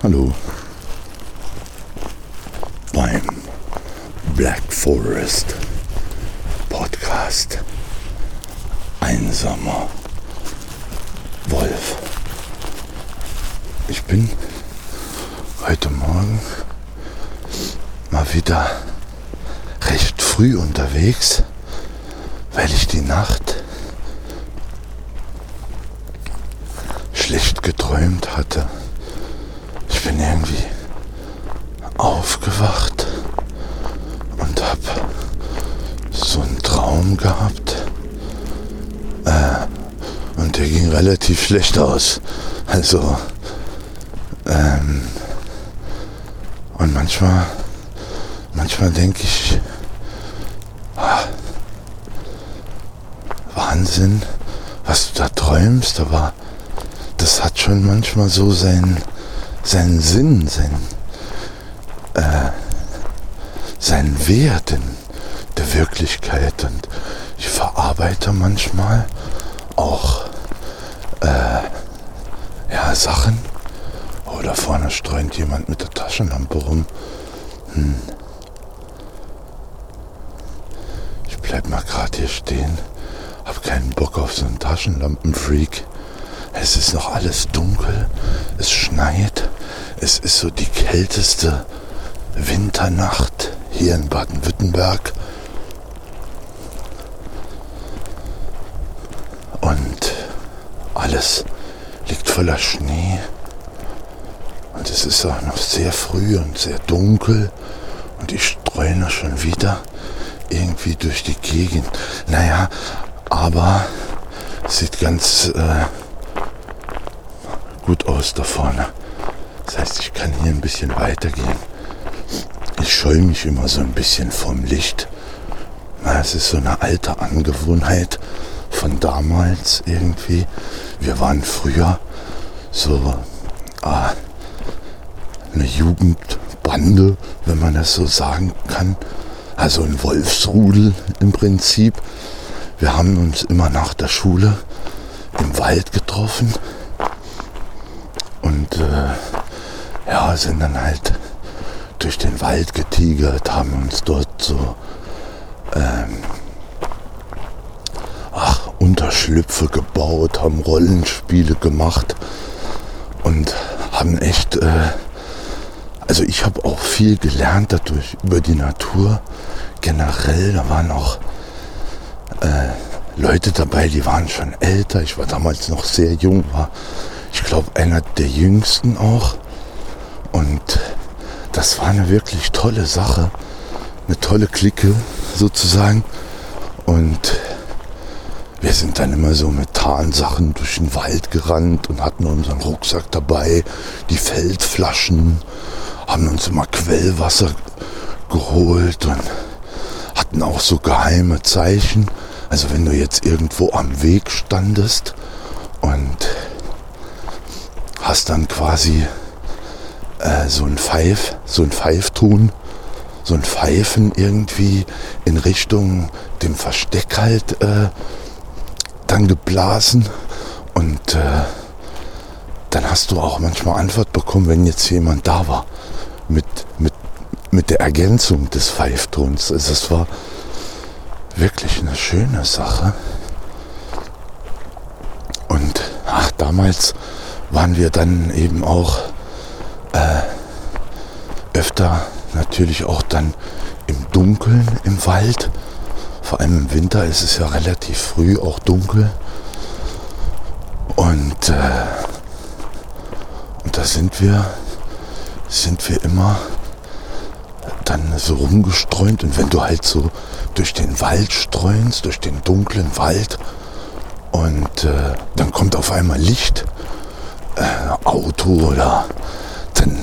Hallo. Beim Black Forest Podcast. Einsamer Wolf. Ich bin heute Morgen mal wieder recht früh unterwegs, weil ich die Nacht schlecht geträumt hatte. Bin irgendwie aufgewacht und habe so einen Traum gehabt. Äh, und der ging relativ schlecht aus. Also, ähm, und manchmal, manchmal denke ich, ah, Wahnsinn, was du da träumst, aber das hat schon manchmal so seinen, seinen Sinn, seinen, äh, seinen Wert in der Wirklichkeit. Und ich verarbeite manchmal auch äh, ja, Sachen. Oh, da vorne streunt jemand mit der Taschenlampe rum. Hm. Ich bleib mal gerade hier stehen. Hab keinen Bock auf so einen Taschenlampenfreak. Es ist noch alles dunkel. Es schneit. Es ist so die kälteste Winternacht hier in Baden-Württemberg. Und alles liegt voller Schnee. Und es ist auch noch sehr früh und sehr dunkel. Und ich streune schon wieder irgendwie durch die Gegend. Naja, aber sieht ganz äh, gut aus da vorne. Das heißt, ich kann hier ein bisschen weitergehen. Ich scheue mich immer so ein bisschen vom Licht. Es ist so eine alte Angewohnheit von damals irgendwie. Wir waren früher so ah, eine Jugendbande, wenn man das so sagen kann. Also ein Wolfsrudel im Prinzip. Wir haben uns immer nach der Schule im Wald getroffen und äh, ja, sind dann halt durch den Wald getigert, haben uns dort so ähm, ach, Unterschlüpfe gebaut, haben Rollenspiele gemacht und haben echt, äh, also ich habe auch viel gelernt dadurch über die Natur generell. Da waren auch äh, Leute dabei, die waren schon älter. Ich war damals noch sehr jung, war ich glaube einer der jüngsten auch. Und das war eine wirklich tolle Sache, eine tolle Clique sozusagen. Und wir sind dann immer so mit Tarnsachen durch den Wald gerannt und hatten unseren Rucksack dabei, die Feldflaschen, haben uns immer Quellwasser geholt und hatten auch so geheime Zeichen. Also wenn du jetzt irgendwo am Weg standest und hast dann quasi äh, so ein Pfeif, so ein Pfeifton, so ein Pfeifen irgendwie in Richtung dem Versteck halt äh, dann geblasen und äh, dann hast du auch manchmal Antwort bekommen, wenn jetzt jemand da war mit, mit, mit der Ergänzung des Pfeiftons. Also es war wirklich eine schöne Sache. Und ach, damals waren wir dann eben auch äh, öfter natürlich auch dann im Dunkeln im Wald. Vor allem im Winter ist es ja relativ früh auch dunkel. Und, äh, und da sind wir, sind wir immer dann so rumgestreunt. Und wenn du halt so durch den Wald streunst, durch den dunklen Wald, und äh, dann kommt auf einmal Licht, äh, Auto oder dann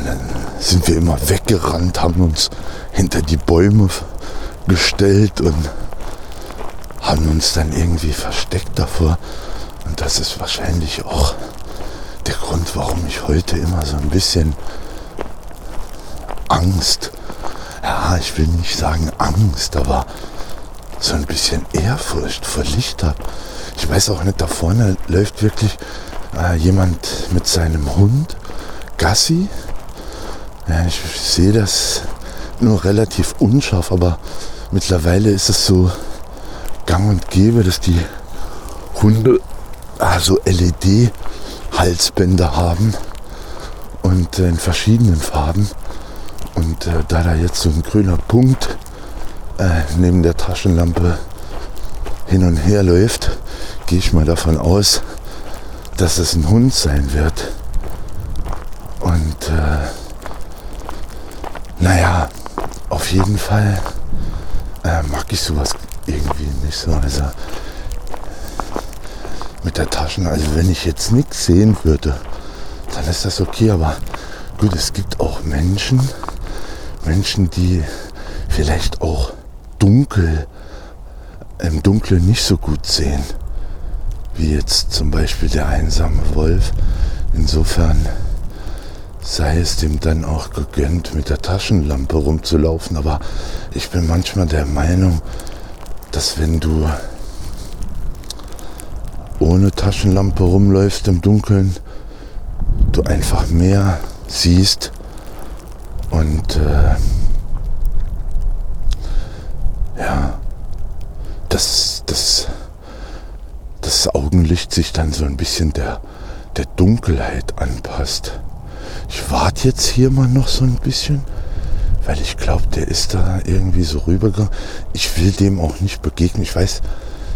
sind wir immer weggerannt, haben uns hinter die Bäume gestellt und haben uns dann irgendwie versteckt davor. Und das ist wahrscheinlich auch der Grund, warum ich heute immer so ein bisschen Angst, ja, ich will nicht sagen Angst, aber so ein bisschen Ehrfurcht vor Licht habe. Ich weiß auch nicht, da vorne läuft wirklich äh, jemand mit seinem Hund Gassi Ja, ich sehe das nur relativ unscharf, aber mittlerweile ist es so gang und gäbe, dass die Hunde also LED-Halsbänder haben und äh, in verschiedenen Farben. Und äh, da da jetzt so ein grüner Punkt äh, neben der Taschenlampe hin und her läuft, gehe ich mal davon aus, dass es ein Hund sein wird. Und äh, naja, auf jeden Fall äh, mag ich sowas irgendwie nicht so. Also mit der Taschen, also wenn ich jetzt nichts sehen würde, dann ist das okay. Aber gut, es gibt auch Menschen, Menschen, die vielleicht auch dunkel, im Dunkeln nicht so gut sehen, wie jetzt zum Beispiel der einsame Wolf. Insofern sei es dem dann auch gegönnt, mit der Taschenlampe rumzulaufen. Aber ich bin manchmal der Meinung, dass wenn du ohne Taschenlampe rumläufst im Dunkeln, du einfach mehr siehst und äh, ja, das, das, das Augenlicht sich dann so ein bisschen der, der Dunkelheit anpasst. Ich warte jetzt hier mal noch so ein bisschen, weil ich glaube, der ist da irgendwie so rübergegangen. Ich will dem auch nicht begegnen. Ich weiß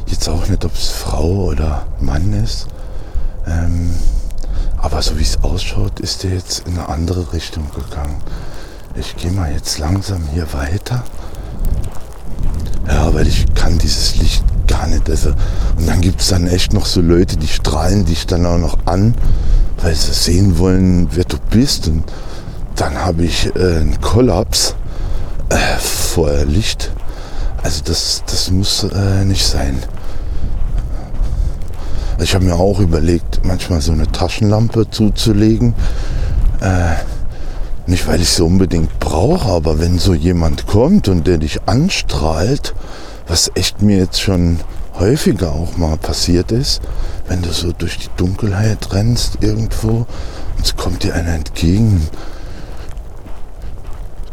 jetzt auch nicht, ob es Frau oder Mann ist. Ähm, aber so wie es ausschaut, ist der jetzt in eine andere Richtung gegangen. Ich gehe mal jetzt langsam hier weiter. Ja, weil ich kann dieses Licht gar nicht. Also, und dann gibt es dann echt noch so Leute, die strahlen dich dann auch noch an weil sie sehen wollen, wer du bist. Und dann habe ich äh, einen Kollaps äh, vor Licht. Also das, das muss äh, nicht sein. Ich habe mir auch überlegt, manchmal so eine Taschenlampe zuzulegen. Äh, nicht, weil ich sie unbedingt brauche, aber wenn so jemand kommt und der dich anstrahlt, was echt mir jetzt schon häufiger auch mal passiert ist, wenn du so durch die Dunkelheit rennst irgendwo und es kommt dir einer entgegen,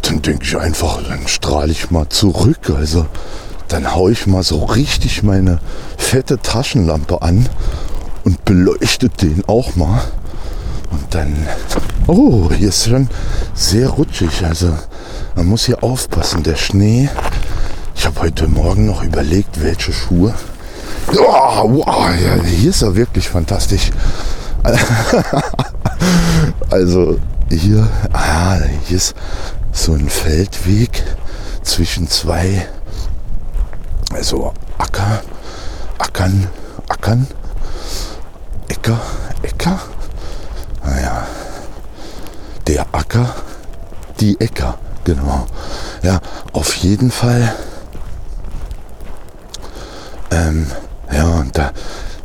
dann denke ich einfach, dann strahle ich mal zurück. Also dann haue ich mal so richtig meine fette Taschenlampe an und beleuchte den auch mal. Und dann, oh, hier ist schon sehr rutschig. Also man muss hier aufpassen. Der Schnee, ich habe heute Morgen noch überlegt, welche Schuhe Oh, wow, ja, hier ist er wirklich fantastisch. also hier, ah, hier ist so ein Feldweg zwischen zwei, also Acker, Ackern, Ackern, Äcker, Äcker. Naja, der Acker, die Äcker, genau. Ja, auf jeden Fall. Ähm, ja, und da,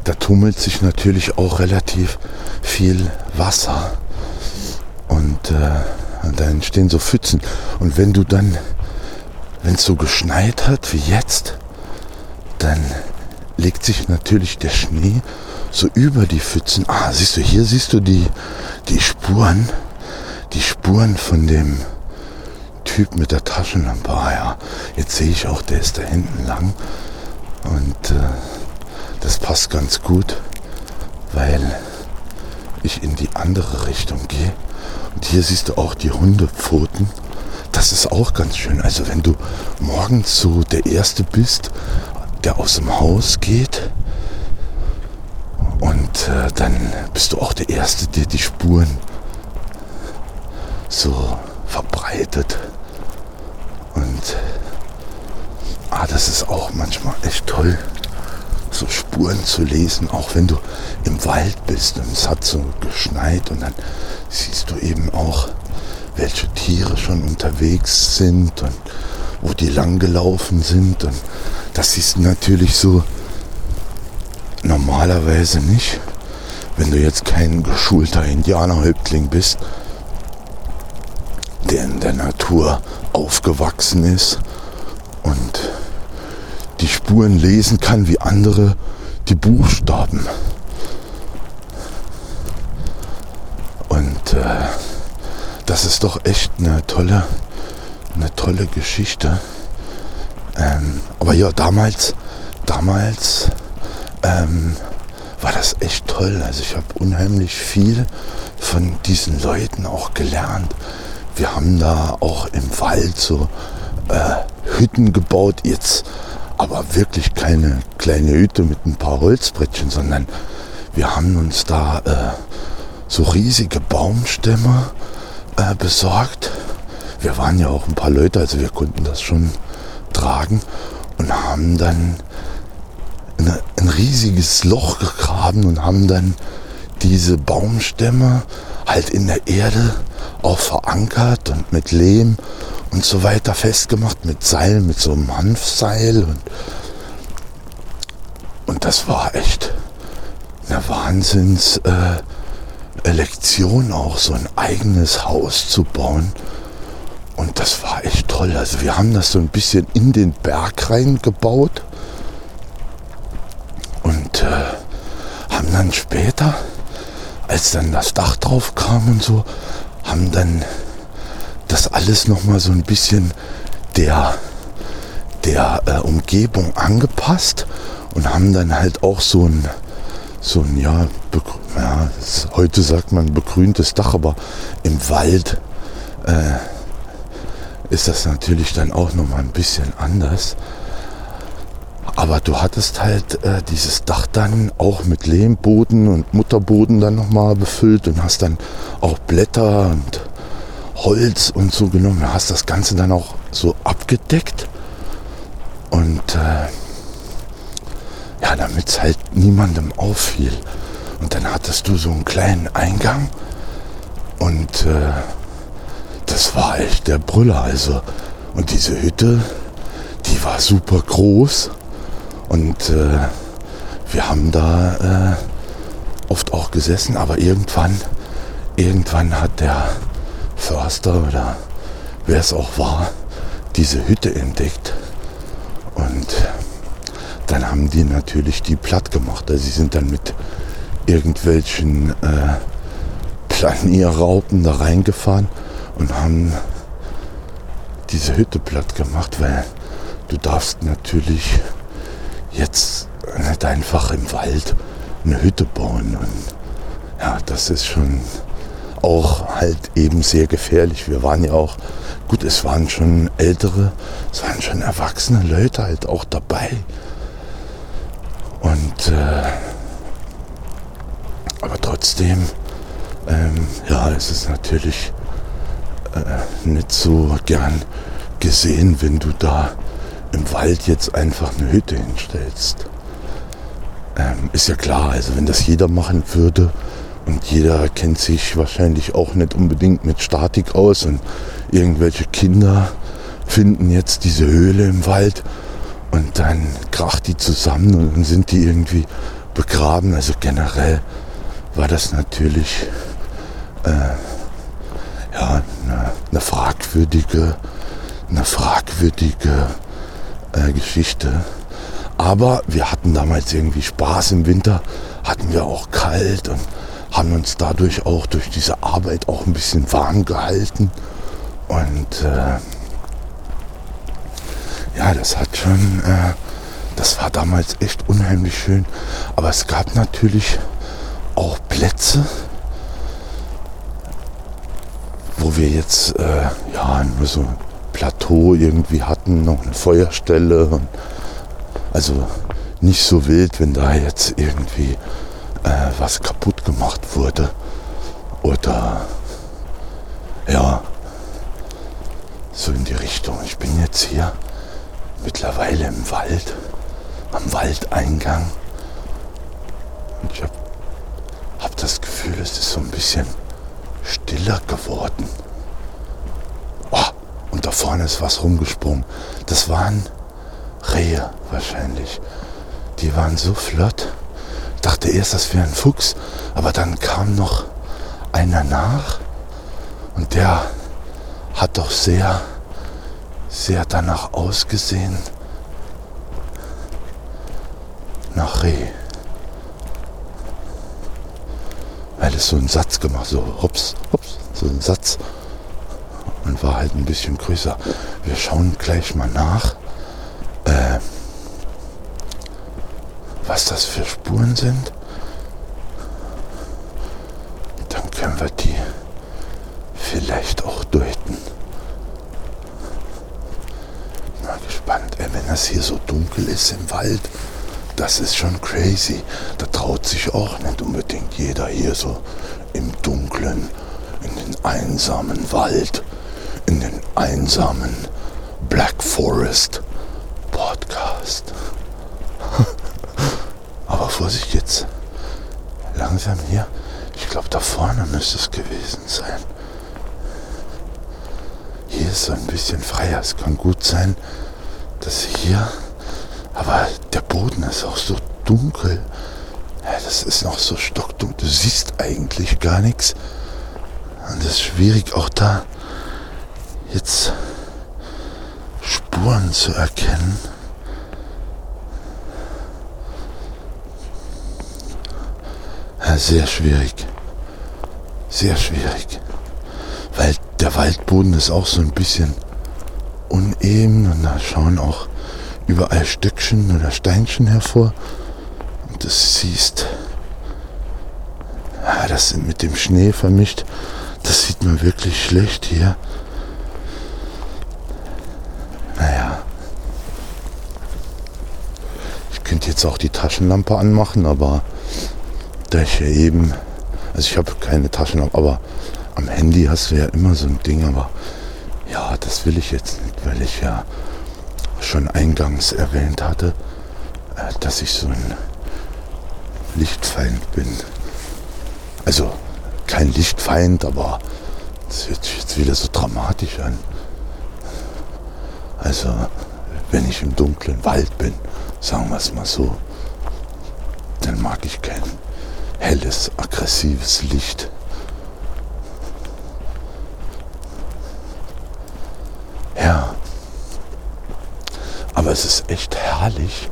da tummelt sich natürlich auch relativ viel Wasser. Und, äh, und da entstehen so Pfützen. Und wenn du dann, wenn es so geschneit hat wie jetzt, dann legt sich natürlich der Schnee so über die Pfützen. Ah, siehst du, hier siehst du die, die Spuren, die Spuren von dem Typ mit der Taschenlampe. Ah ja, jetzt sehe ich auch, der ist da hinten lang. Und äh, das passt ganz gut, weil ich in die andere Richtung gehe. Und hier siehst du auch die Hundepfoten. Das ist auch ganz schön. Also wenn du morgens so der Erste bist, der aus dem Haus geht, und äh, dann bist du auch der Erste, der die Spuren so verbreitet. Und ah, das ist auch manchmal echt toll so Spuren zu lesen, auch wenn du im Wald bist und es hat so geschneit und dann siehst du eben auch, welche Tiere schon unterwegs sind und wo die lang gelaufen sind und das siehst du natürlich so normalerweise nicht, wenn du jetzt kein geschulter Indianerhäuptling bist, der in der Natur aufgewachsen ist und die Spuren lesen kann wie andere die Buchstaben. Und äh, das ist doch echt eine tolle, eine tolle Geschichte. Ähm, aber ja, damals, damals ähm, war das echt toll. Also ich habe unheimlich viel von diesen Leuten auch gelernt. Wir haben da auch im Wald so äh, Hütten gebaut, jetzt aber wirklich keine kleine Hütte mit ein paar Holzbrettchen, sondern wir haben uns da äh, so riesige Baumstämme äh, besorgt. Wir waren ja auch ein paar Leute, also wir konnten das schon tragen und haben dann eine, ein riesiges Loch gegraben und haben dann diese Baumstämme halt in der Erde auch verankert und mit Lehm und so weiter festgemacht, mit Seil, mit so einem Hanfseil und, und das war echt eine Wahnsinns äh, auch, so ein eigenes Haus zu bauen. Und das war echt toll. Also wir haben das so ein bisschen in den Berg reingebaut und äh, haben dann später, als dann das Dach drauf kam und so, haben dann das alles noch mal so ein bisschen der der äh, Umgebung angepasst und haben dann halt auch so ein so ein ja, ja ist, heute sagt man begrüntes Dach, aber im Wald äh, ist das natürlich dann auch noch mal ein bisschen anders. Aber du hattest halt äh, dieses Dach dann auch mit Lehmboden und Mutterboden dann nochmal befüllt und hast dann auch Blätter und Holz und so genommen. Du hast das Ganze dann auch so abgedeckt. Und äh, ja, damit es halt niemandem auffiel. Und dann hattest du so einen kleinen Eingang. Und äh, das war echt der Brüller. Also, und diese Hütte, die war super groß. Und äh, wir haben da äh, oft auch gesessen, aber irgendwann, irgendwann hat der Förster oder wer es auch war, diese Hütte entdeckt. Und dann haben die natürlich die platt gemacht. Also sie sind dann mit irgendwelchen äh, Planierraupen da reingefahren und haben diese Hütte platt gemacht, weil du darfst natürlich jetzt nicht einfach im Wald eine Hütte bauen. Und ja, das ist schon auch halt eben sehr gefährlich. Wir waren ja auch, gut, es waren schon ältere, es waren schon erwachsene Leute halt auch dabei. Und äh, aber trotzdem, ähm, ja, es ist natürlich äh, nicht so gern gesehen, wenn du da im Wald jetzt einfach eine Hütte hinstellst. Ähm, ist ja klar, also wenn das jeder machen würde und jeder kennt sich wahrscheinlich auch nicht unbedingt mit Statik aus und irgendwelche Kinder finden jetzt diese Höhle im Wald und dann kracht die zusammen und dann sind die irgendwie begraben. Also generell war das natürlich äh, ja, eine, eine fragwürdige, eine fragwürdige äh, Geschichte. Aber wir hatten damals irgendwie Spaß im Winter, hatten wir auch kalt und haben uns dadurch auch durch diese Arbeit auch ein bisschen warm gehalten. Und äh, ja, das hat schon, äh, das war damals echt unheimlich schön. Aber es gab natürlich auch Plätze, wo wir jetzt äh, ja nur so Plateau irgendwie hatten, noch eine Feuerstelle. Und also nicht so wild, wenn da jetzt irgendwie äh, was kaputt gemacht wurde. Oder ja, so in die Richtung. Ich bin jetzt hier mittlerweile im Wald, am Waldeingang. Und ich habe hab das Gefühl, es ist so ein bisschen stiller geworden. Und da vorne ist was rumgesprungen. Das waren Rehe wahrscheinlich. Die waren so flott. Dachte erst, das wäre ein Fuchs. Aber dann kam noch einer nach. Und der hat doch sehr, sehr danach ausgesehen. Nach Reh. Weil es so einen Satz gemacht, so hops, hops, so einen Satz und war halt ein bisschen größer. Wir schauen gleich mal nach, äh, was das für Spuren sind. Dann können wir die vielleicht auch deuten. Mal gespannt, ey, wenn das hier so dunkel ist im Wald, das ist schon crazy. Da traut sich auch nicht unbedingt jeder hier so im Dunklen, in den einsamen Wald, in den einsamen Black Forest Podcast. Vorsicht jetzt. Langsam hier. Ich glaube, da vorne müsste es gewesen sein. Hier ist so ein bisschen freier. Es kann gut sein, dass hier. Aber der Boden ist auch so dunkel. Ja, das ist noch so stockdunkel. Du siehst eigentlich gar nichts. Und es ist schwierig, auch da jetzt Spuren zu erkennen. Sehr schwierig. Sehr schwierig. Weil der Waldboden ist auch so ein bisschen uneben und da schauen auch überall Stückchen oder Steinchen hervor. Und das siehst, ja, das sind mit dem Schnee vermischt. Das sieht man wirklich schlecht hier. Naja. Ich könnte jetzt auch die Taschenlampe anmachen, aber da ich ja eben, also ich habe keine Taschenlampe, aber am Handy hast du ja immer so ein Ding, aber ja, das will ich jetzt nicht, weil ich ja schon eingangs erwähnt hatte, äh, dass ich so ein Lichtfeind bin. Also kein Lichtfeind, aber das hört sich jetzt wieder so dramatisch an. Also wenn ich im dunklen Wald bin, sagen wir es mal so, dann mag ich kein helles, aggressives Licht. Ja. Aber es ist echt herrlich,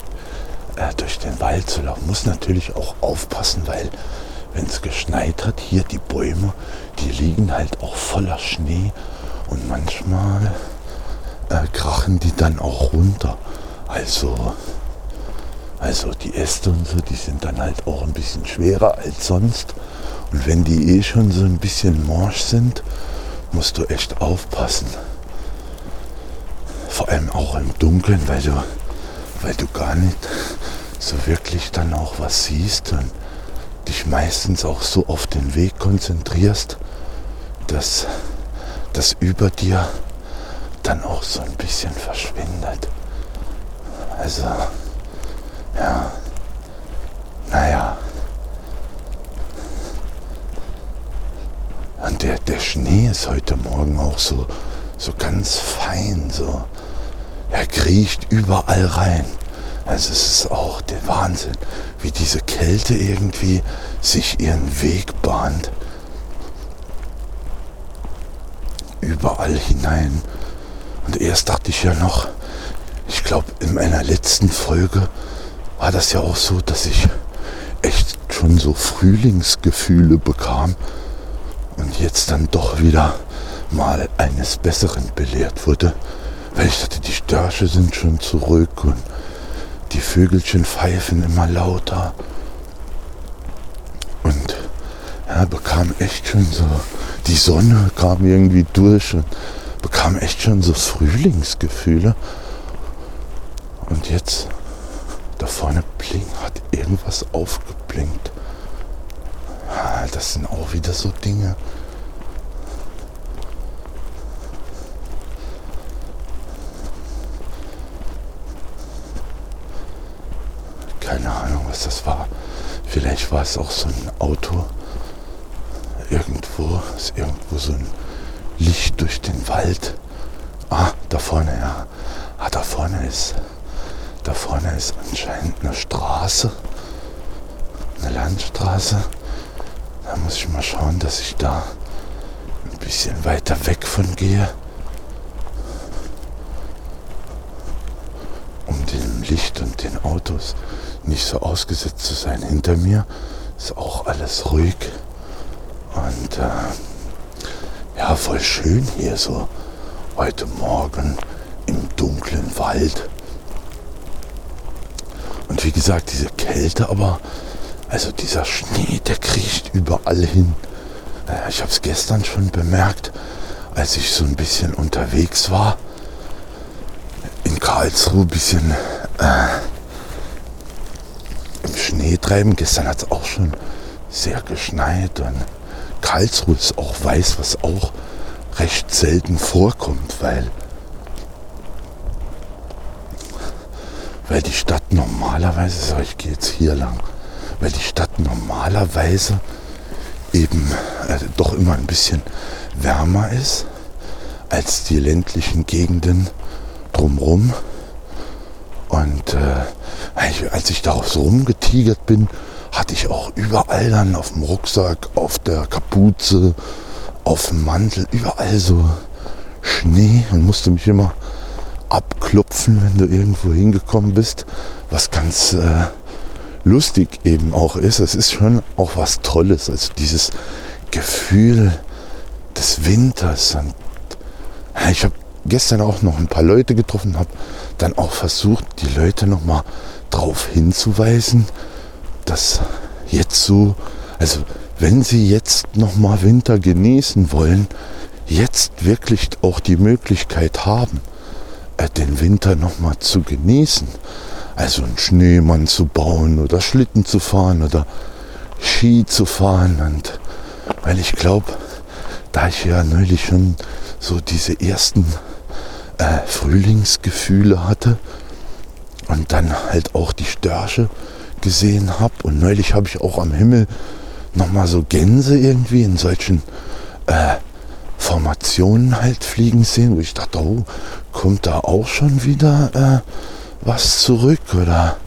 äh, durch den Wald zu laufen. Muss natürlich auch aufpassen, weil wenn es geschneit hat, hier die Bäume, die liegen halt auch voller Schnee und manchmal äh, krachen die dann auch runter. Also, also die Äste und so, die sind dann halt auch ein bisschen schwerer als sonst. Und wenn die eh schon so ein bisschen morsch sind, musst du echt aufpassen. Vor allem auch im Dunkeln, weil du, weil du gar nicht so wirklich dann auch was siehst und dich meistens auch so auf den Weg konzentrierst, dass das über dir dann auch so ein bisschen verschwindet. Also, ja, naja. Und der, der Schnee ist heute Morgen auch so, so ganz fein, so er kriecht überall rein. Also es ist auch der Wahnsinn, wie diese Kälte irgendwie sich ihren Weg bahnt. Überall hinein. Und erst dachte ich ja noch, ich glaube in meiner letzten Folge war das ja auch so, dass ich echt schon so Frühlingsgefühle bekam und jetzt dann doch wieder mal eines Besseren belehrt wurde. Weil ich dachte, die Störche sind schon zurück und die Vögelchen pfeifen immer lauter. Und ja, bekam echt schon so, die Sonne kam irgendwie durch und bekam echt schon so Frühlingsgefühle. Und jetzt, da vorne blinkt, hat irgendwas aufgeblinkt. Das sind auch wieder so Dinge. Keine Ahnung, was das war. Vielleicht war es auch so ein Auto. Irgendwo ist irgendwo so ein Licht durch den Wald. Ah, da vorne, ja. Ah, da vorne ist. Da vorne ist anscheinend eine Straße. Eine Landstraße. Da muss ich mal schauen, dass ich da ein bisschen weiter weg von gehe. Um dem Licht und den Autos nicht so ausgesetzt zu sein. Hinter mir ist auch alles ruhig und äh, ja, voll schön hier so heute Morgen im dunklen Wald. Und wie gesagt, diese Kälte, aber also dieser Schnee, der kriecht überall hin. Äh, ich habe es gestern schon bemerkt, als ich so ein bisschen unterwegs war. In Karlsruhe ein bisschen äh, im Schnee treiben. Gestern hat es auch schon sehr geschneit und Karlsruhe ist auch weiß, was auch recht selten vorkommt, weil, weil die Stadt normalerweise, so ich gehe jetzt hier lang, weil die Stadt normalerweise eben äh, doch immer ein bisschen wärmer ist als die ländlichen Gegenden drumherum. Und äh, als ich darauf so rumgetigert bin, hatte ich auch überall dann auf dem Rucksack, auf der Kapuze, auf dem Mantel, überall so Schnee und musste mich immer abklopfen, wenn du irgendwo hingekommen bist, was ganz äh, lustig eben auch ist. Es ist schon auch was Tolles, also dieses Gefühl des Winters. Und ich habe gestern auch noch ein paar Leute getroffen, habe dann auch versucht, die Leute noch mal darauf hinzuweisen, dass jetzt so, also wenn sie jetzt noch mal Winter genießen wollen, jetzt wirklich auch die Möglichkeit haben, den Winter noch mal zu genießen. Also einen Schneemann zu bauen oder Schlitten zu fahren oder Ski zu fahren. Und weil ich glaube, da ich ja neulich schon so diese ersten äh, Frühlingsgefühle hatte und dann halt auch die Störche gesehen habe. Und neulich habe ich auch am Himmel nochmal so Gänse irgendwie in solchen äh, Formationen halt fliegen sehen, wo ich dachte, oh, kommt da auch schon wieder äh, was zurück oder?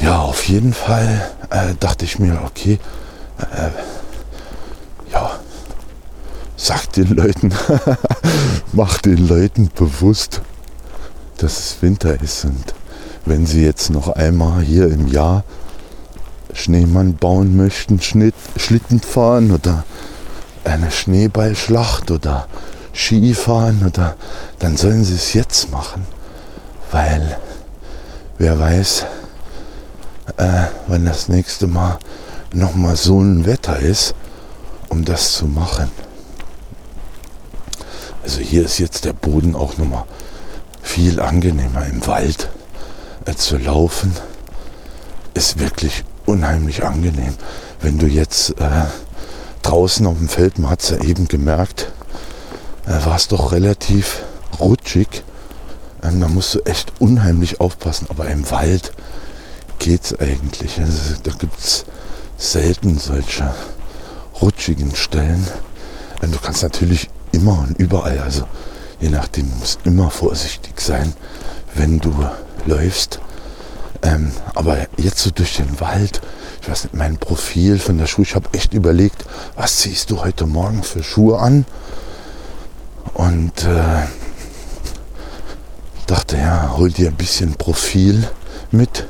Ja, auf jeden Fall äh, dachte ich mir, okay, äh, ja, sag den Leuten, mach den Leuten bewusst, dass es Winter ist und wenn sie jetzt noch einmal hier im Jahr Schneemann bauen möchten, Schnitt, Schlitten fahren oder eine Schneeballschlacht oder Skifahren oder dann sollen sie es jetzt machen, weil wer weiß, äh, wenn das nächste Mal nochmal so ein Wetter ist, um das zu machen. Also hier ist jetzt der Boden auch nochmal viel angenehmer im Wald äh, zu laufen. Ist wirklich unheimlich angenehm. Wenn du jetzt äh, draußen auf dem Feld, man hat es ja eben gemerkt, äh, war es doch relativ rutschig. Ähm, da musst du echt unheimlich aufpassen. Aber im Wald geht es eigentlich. Also, da gibt es selten solche rutschigen Stellen. Ähm, du kannst natürlich immer und überall, also je nachdem, musst immer vorsichtig sein, wenn du läufst. Ähm, aber jetzt so durch den Wald, ich weiß nicht, mein Profil von der Schuhe, ich habe echt überlegt, was ziehst du heute Morgen für Schuhe an? Und äh, dachte, ja, hol dir ein bisschen Profil mit,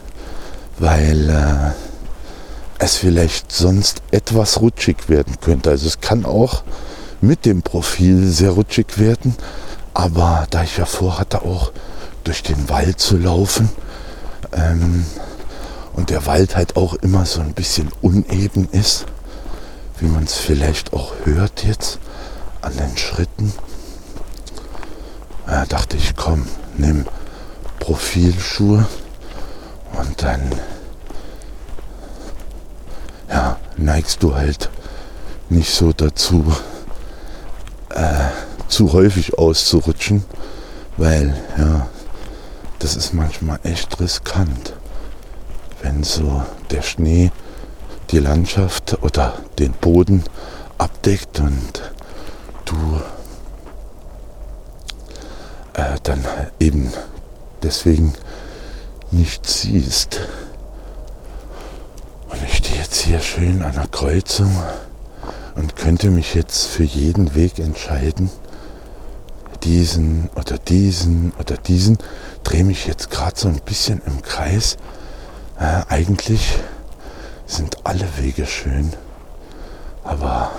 weil äh, es vielleicht sonst etwas rutschig werden könnte. Also es kann auch mit dem Profil sehr rutschig werden, aber da ich ja vorhatte, auch durch den Wald zu laufen ähm, und der Wald halt auch immer so ein bisschen uneben ist, wie man es vielleicht auch hört jetzt an den Schritten, äh, dachte ich, komm, nimm Profilschuhe und dann ja, neigst du halt nicht so dazu, äh, zu häufig auszurutschen, weil ja, das ist manchmal echt riskant, wenn so der Schnee die Landschaft oder den Boden abdeckt und du äh, dann eben deswegen nicht siehst. Und ich stehe jetzt hier schön an der Kreuzung und könnte mich jetzt für jeden Weg entscheiden, diesen oder diesen oder diesen, drehe mich jetzt gerade so ein bisschen im Kreis. Äh, eigentlich sind alle Wege schön, aber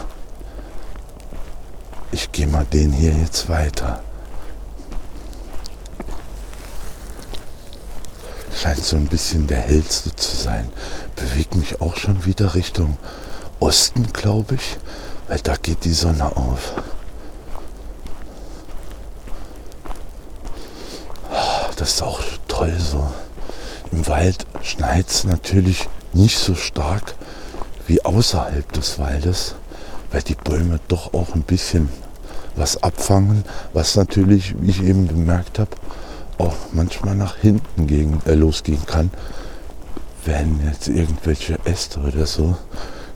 ich gehen wir den hier jetzt weiter. Scheint so ein bisschen der hellste zu sein. Bewegt mich auch schon wieder Richtung Osten, glaube ich, weil da geht die Sonne auf. Ist auch toll so. Im Wald schneit es natürlich nicht so stark wie außerhalb des Waldes, weil die Bäume doch auch ein bisschen was abfangen, was natürlich, wie ich eben bemerkt habe, auch manchmal nach hinten gegen, äh, losgehen kann, wenn jetzt irgendwelche Äste oder so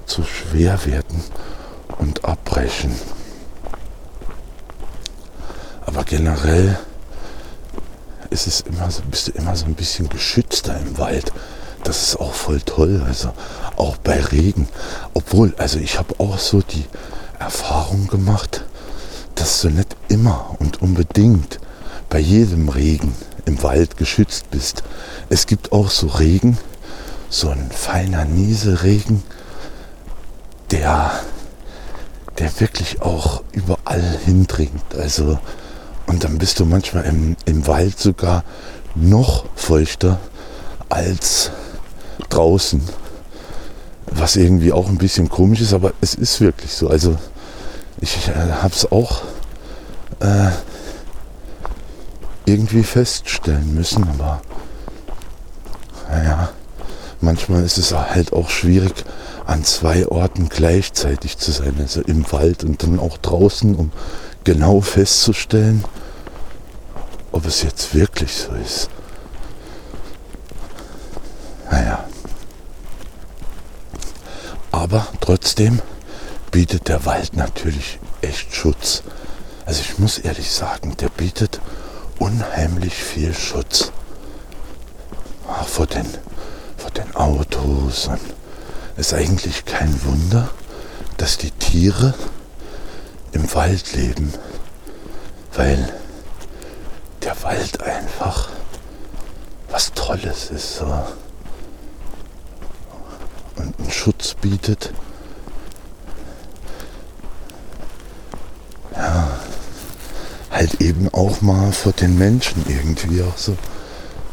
zu schwer werden und abbrechen. Aber generell ist es immer so, bist du immer so ein bisschen geschützter im Wald. Das ist auch voll toll. Also auch bei Regen. Obwohl, also ich habe auch so die Erfahrung gemacht, dass du nicht immer und unbedingt bei jedem Regen im Wald geschützt bist. Es gibt auch so Regen, so ein feiner Nieselregen, der, der wirklich auch überall hindringt. Also, und dann bist du manchmal im, im Wald sogar noch feuchter als draußen. Was irgendwie auch ein bisschen komisch ist, aber es ist wirklich so. Also ich äh, habe es auch äh, irgendwie feststellen müssen, aber naja, manchmal ist es halt auch schwierig, an zwei Orten gleichzeitig zu sein. Also im Wald und dann auch draußen, um genau festzustellen, ob es jetzt wirklich so ist. Naja. Aber trotzdem bietet der Wald natürlich echt Schutz. Also ich muss ehrlich sagen, der bietet unheimlich viel Schutz. Ach, vor, den, vor den Autos. Und es ist eigentlich kein Wunder, dass die Tiere im Wald leben. Weil der Wald einfach was Tolles ist. So. Und einen Schutz bietet. Ja, halt eben auch mal vor den Menschen irgendwie auch so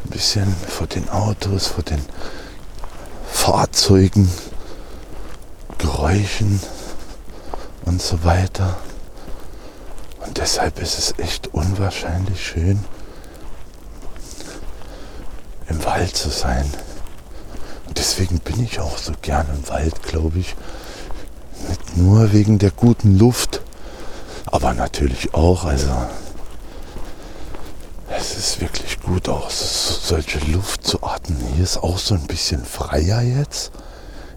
ein bisschen vor den Autos, vor den Fahrzeugen, Geräuschen und so weiter. Und deshalb ist es echt unwahrscheinlich schön, im Wald zu sein. Und deswegen bin ich auch so gern im Wald, glaube ich. Nicht nur wegen der guten Luft, aber natürlich auch, also es ist wirklich gut auch solche Luft zu atmen. Hier ist auch so ein bisschen freier jetzt.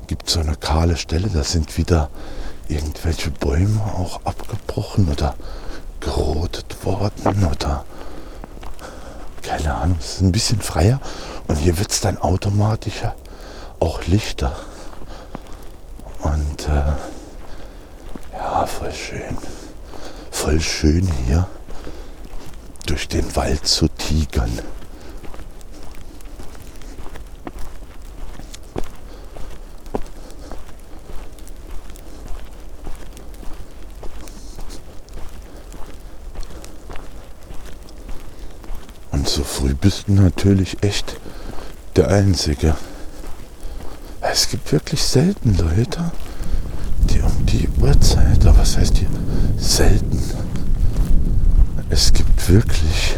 Gibt so eine kahle Stelle, da sind wieder irgendwelche Bäume auch abgebrochen oder gerotet worden oder keine Ahnung, es ist ein bisschen freier und hier wird es dann automatisch auch lichter. Und äh, ja, voll schön. Voll schön hier durch den Wald zu tigern. So früh bist du natürlich echt der Einzige. Es gibt wirklich selten Leute, die um die Uhrzeit, aber was heißt hier selten? Es gibt wirklich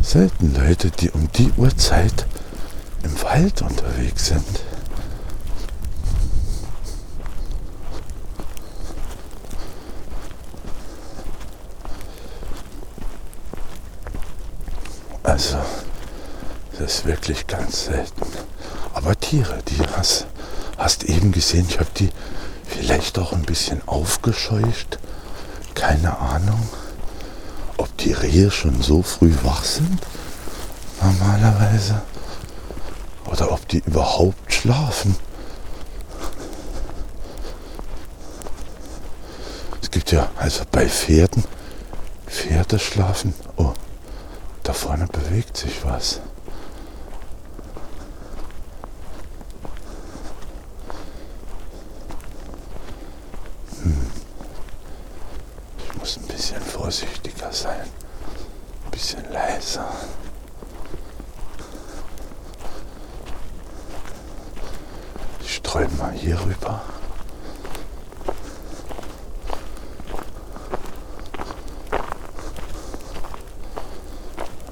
selten Leute, die um die Uhrzeit im Wald unterwegs sind. Also, das ist wirklich ganz selten. Aber Tiere, die hast, hast eben gesehen, ich habe die vielleicht auch ein bisschen aufgescheucht. Keine Ahnung, ob die Rehe schon so früh wach sind, normalerweise. Oder ob die überhaupt schlafen. Es gibt ja, also bei Pferden, Pferde schlafen. Oh, da vorne bewegt sich was. Hm. Ich muss bisschen vorsichtiger sein, ein bisschen leiser. Ich streue mal hier rüber.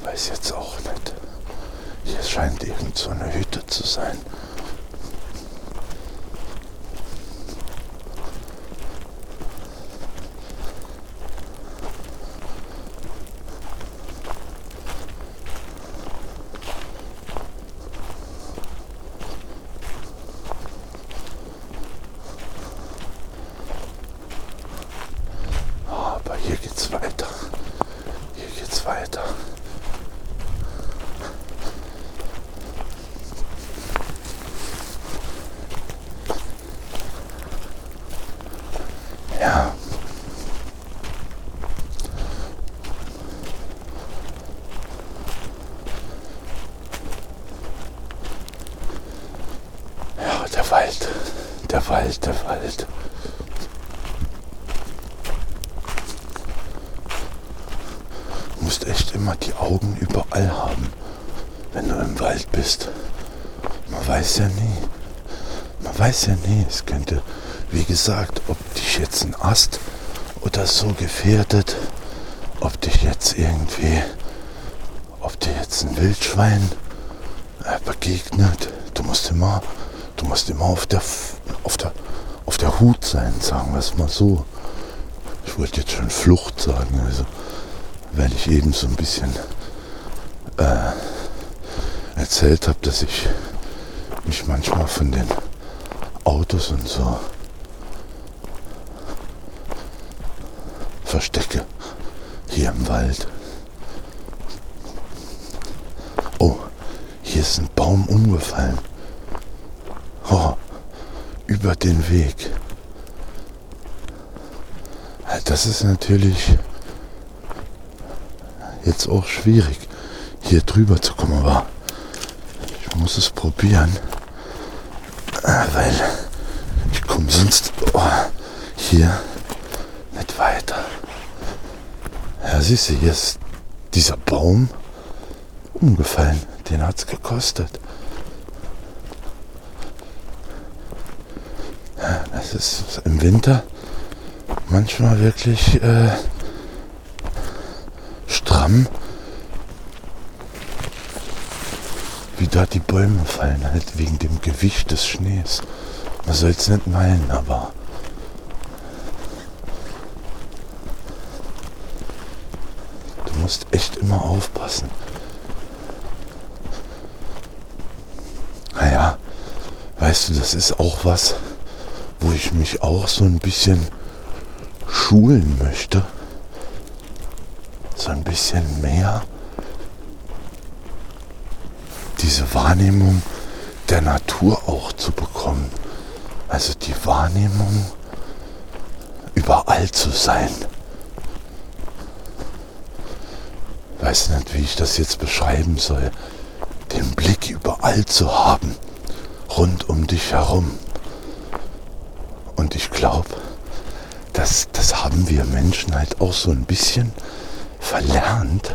Weiß jetzt auch nicht. Hier scheint irgend so eine Hütte zu sein. Aber hier geht's weiter. Hier geht's weiter. Ja. Ja, der Wald, der Wald, der Wald. Du musst echt immer die Augen überall haben, wenn du im Wald bist. Man weiß ja nie. Man weiß ja nie. Es könnte, wie gesagt, ob dich jetzt ein Ast oder so gefährdet, ob dich jetzt irgendwie, ob dir jetzt ein Wildschwein äh, begegnet. Du musst immer, du musst immer auf der, auf der, auf der Hut sein, sagen wir es mal so. Ich wollte jetzt schon Flucht sagen, also weil ich eben so ein bisschen äh, erzählt habe, dass ich mich manchmal von den Autos und so verstecke hier im Wald. Oh, hier ist ein Baum umgefallen. Oh, über den Weg. Das ist natürlich jetzt auch schwierig, hier drüber zu kommen, aber ich muss es probieren, weil sonst oh, hier nicht weiter. Ja, siehst du, hier ist dieser Baum umgefallen. Den hat es gekostet. Ja, das ist im Winter manchmal wirklich äh, stramm, wie da die Bäume fallen, halt wegen dem Gewicht des Schnees. Man soll es nicht meinen, aber du musst echt immer aufpassen. Naja, weißt du, das ist auch was, wo ich mich auch so ein bisschen schulen möchte. So ein bisschen mehr diese Wahrnehmung der Natur auch zu bekommen. Also die Wahrnehmung, überall zu sein. Weiß nicht, wie ich das jetzt beschreiben soll. Den Blick überall zu haben, rund um dich herum. Und ich glaube, das, das haben wir Menschen halt auch so ein bisschen verlernt,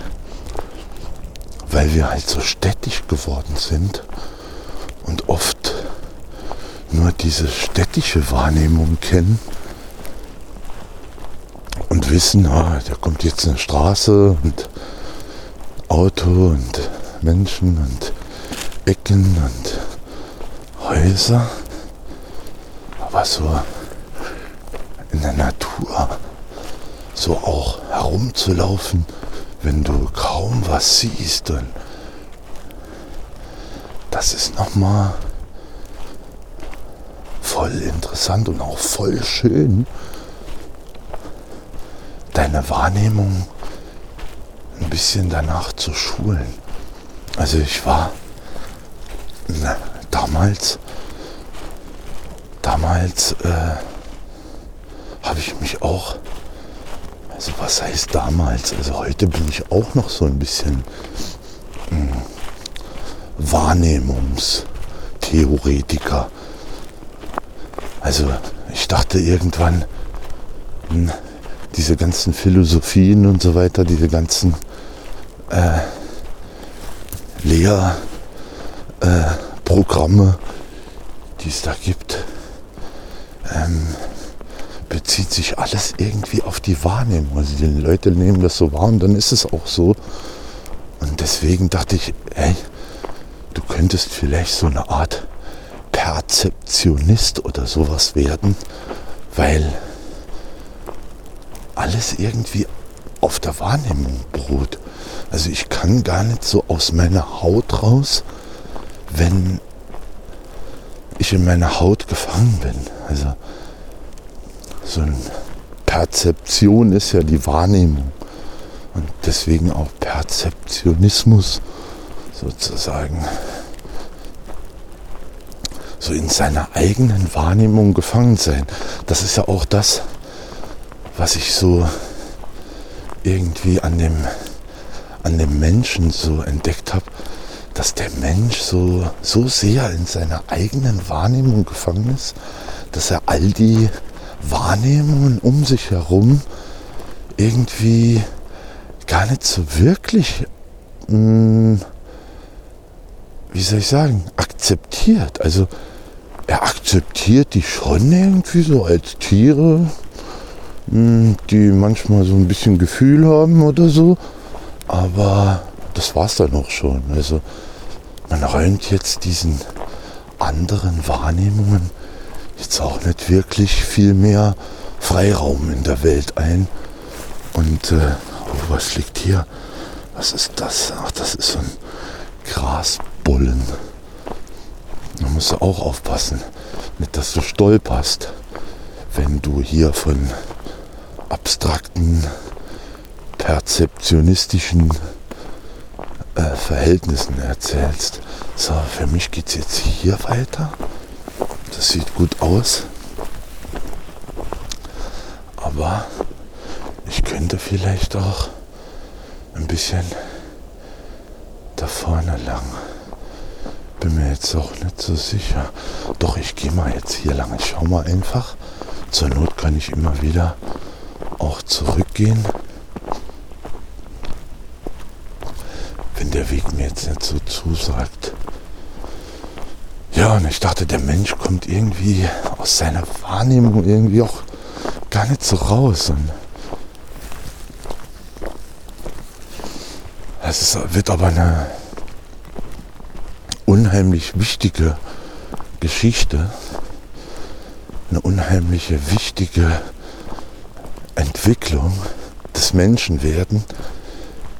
weil wir halt so städtisch geworden sind und oft nur diese städtische Wahrnehmung kennen und wissen, ah, da kommt jetzt eine Straße und Auto und Menschen und Ecken und Häuser. Aber so in der Natur so auch herumzulaufen, wenn du kaum was siehst. Und das ist nochmal voll interessant und auch voll schön, deine Wahrnehmung ein bisschen danach zu schulen. Also ich war na, damals, damals äh, habe ich mich auch, also was heißt damals, also heute bin ich auch noch so ein bisschen mh, Wahrnehmungstheoretiker. Also ich dachte irgendwann, mh, diese ganzen Philosophien und so weiter, diese ganzen äh, Lehrprogramme, äh, die es da gibt, ähm, bezieht sich alles irgendwie auf die Wahrnehmung. Also die Leute nehmen das so wahr und dann ist es auch so. Und deswegen dachte ich, ey, du könntest vielleicht so eine Art Perzeptionist oder sowas werden, weil alles irgendwie auf der Wahrnehmung beruht. Also ich kann gar nicht so aus meiner Haut raus, wenn ich in meiner Haut gefangen bin. Also so eine Perzeption ist ja die Wahrnehmung und deswegen auch Perzeptionismus sozusagen so in seiner eigenen Wahrnehmung gefangen sein. Das ist ja auch das, was ich so irgendwie an dem, an dem Menschen so entdeckt habe, dass der Mensch so, so sehr in seiner eigenen Wahrnehmung gefangen ist, dass er all die Wahrnehmungen um sich herum irgendwie gar nicht so wirklich, mh, hm, wie soll ich sagen, akzeptiert. Also er akzeptiert die schon irgendwie so als Tiere, hm, die manchmal so ein bisschen Gefühl haben oder so. Aber das war es dann auch schon. Also man räumt jetzt diesen anderen Wahrnehmungen jetzt auch nicht wirklich viel mehr Freiraum in der Welt ein. Und äh, oh, was liegt hier? Was ist das? Ach, das ist so ein Grasbullen. Da musst du auch aufpassen, nicht dass du stolperst, wenn du hier von abstrakten, perzeptionistischen äh, Verhältnissen erzählst. So, für mich geht es jetzt hier weiter. Das sieht gut aus. Aber ich könnte vielleicht auch ein bisschen da vorne lang. Bin mir jetzt auch nicht so sicher. Doch, ich gehe mal jetzt hier lang. Ich schau mal einfach. Zur Not kann ich immer wieder auch zurückgehen. Wenn der Weg mir jetzt nicht so zusagt. Ja, und ich dachte, der Mensch kommt irgendwie aus seiner Wahrnehmung irgendwie auch gar nicht so raus. Und es ist, wird aber eine unheimlich wichtige Geschichte, eine unheimliche wichtige Entwicklung des Menschen werden,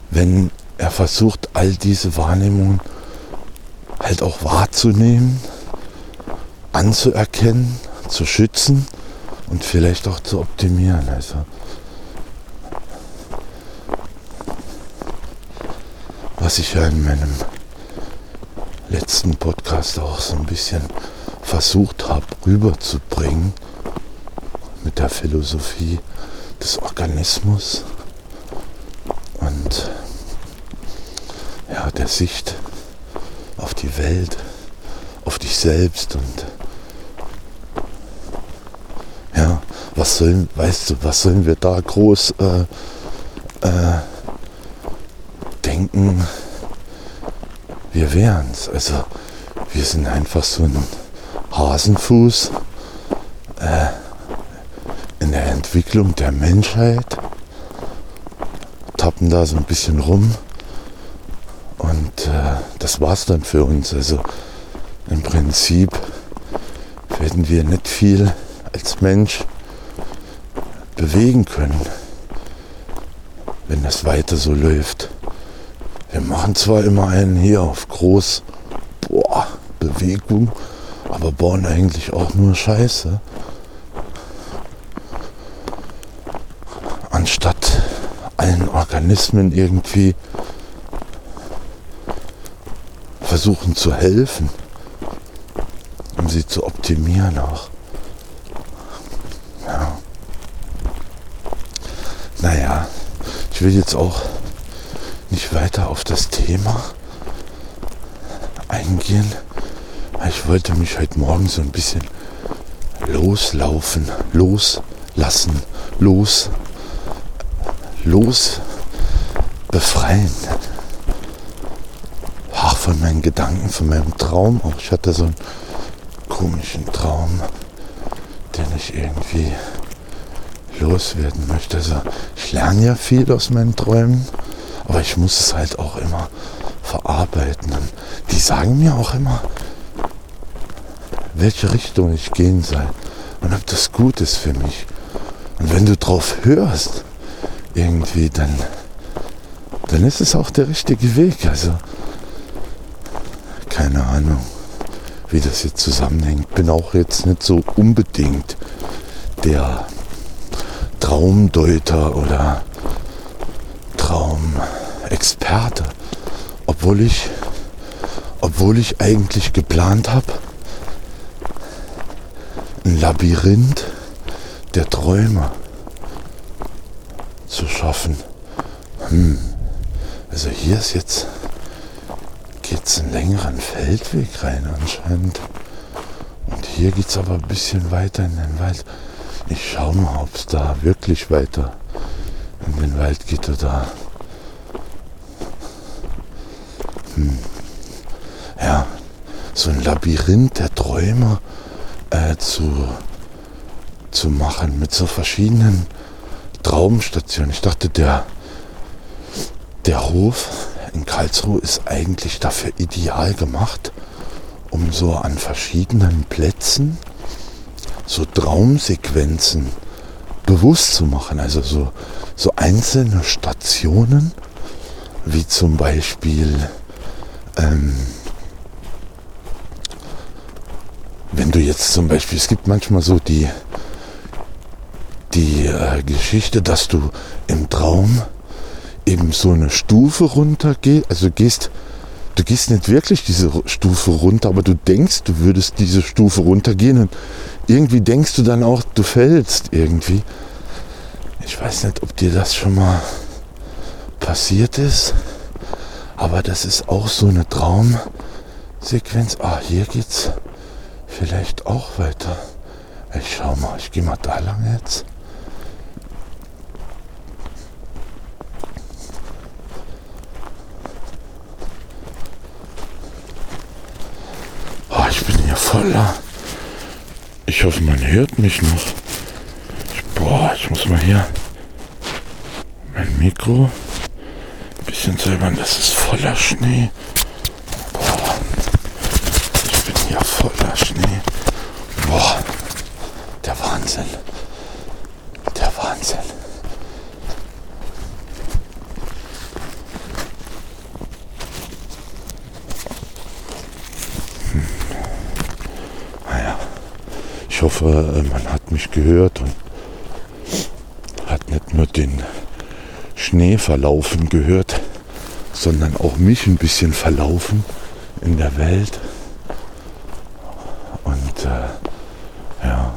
wenn er versucht, all diese Wahrnehmungen halt auch wahrzunehmen, anzuerkennen, zu schützen und vielleicht auch zu optimieren. Also was ich ja in meinem letzten Podcast auch so ein bisschen versucht habe rüberzubringen mit der Philosophie des Organismus und ja, der Sicht auf die Welt, auf dich selbst und ja, was sollen, weißt du, was sollen wir da groß äh, äh, denken? Wir wären's. Also wir sind einfach so ein Hasenfuß äh, in der Entwicklung der Menschheit, tappen da so ein bisschen rum und äh, das war's dann für uns. Also im Prinzip werden wir nicht viel als Mensch bewegen können, wenn das weiter so läuft. Wir machen zwar immer einen hier auf groß, boah, Bewegung, aber bauen eigentlich auch nur Scheiße. Anstatt allen Organismen irgendwie versuchen zu helfen, um sie zu optimieren auch. Ja. Naja, ich will jetzt auch nicht weiter auf das Thema eingehen. Ich wollte mich heute Morgen so ein bisschen loslaufen, loslassen, los los befreien. Ach, von meinen Gedanken, von meinem Traum auch. Ich hatte so einen komischen Traum, den ich irgendwie loswerden möchte. Also ich lerne ja viel aus meinen Träumen, aber ich muss es halt auch immer verarbeiten. Und die sagen mir auch immer, welche Richtung ich gehen soll und ob das gut ist für mich. Und wenn du drauf hörst, irgendwie, dann, dann ist es auch der richtige Weg. Also keine Ahnung, wie das jetzt zusammenhängt. Bin auch jetzt nicht so unbedingt der Traumdeuter oder Traumexperte, obwohl ich, obwohl ich eigentlich geplant habe, ein Labyrinth der Träume zu schaffen. Hm. Also hier ist jetzt geht es einen längeren Feldweg rein anscheinend. Und hier geht es aber ein bisschen weiter in den Wald. Ich schaue mal, ob es da wirklich weiter in den Wald geht oder. Hm. Ja, so ein Labyrinth der Träume äh, zu, zu machen mit so verschiedenen Traumstationen. Ich dachte, der, der Hof in Karlsruhe ist eigentlich dafür ideal gemacht, um so an verschiedenen Plätzen so Traumsequenzen bewusst zu machen. Also so, so einzelne Stationen, wie zum Beispiel, ähm, wenn du jetzt zum Beispiel, es gibt manchmal so die, die äh, Geschichte, dass du im Traum eben so eine Stufe runter gehst, also gehst, du gehst nicht wirklich diese Stufe runter, aber du denkst, du würdest diese Stufe runtergehen und irgendwie denkst du dann auch, du fällst irgendwie. Ich weiß nicht, ob dir das schon mal passiert ist, aber das ist auch so eine Traumsequenz. Ah, hier geht's vielleicht auch weiter. Ich schau mal, ich gehe mal da lang jetzt. Oh, ich bin hier voller ich hoffe, man hört mich noch. Ich, boah, ich muss mal hier mein Mikro bisschen säubern. Das ist voller Schnee. Boah, ich bin hier voller Schnee. Boah, der Wahnsinn. Der Wahnsinn. Ich hoffe, äh, man hat mich gehört und hat nicht nur den Schnee verlaufen gehört, sondern auch mich ein bisschen verlaufen in der Welt. Und äh, ja,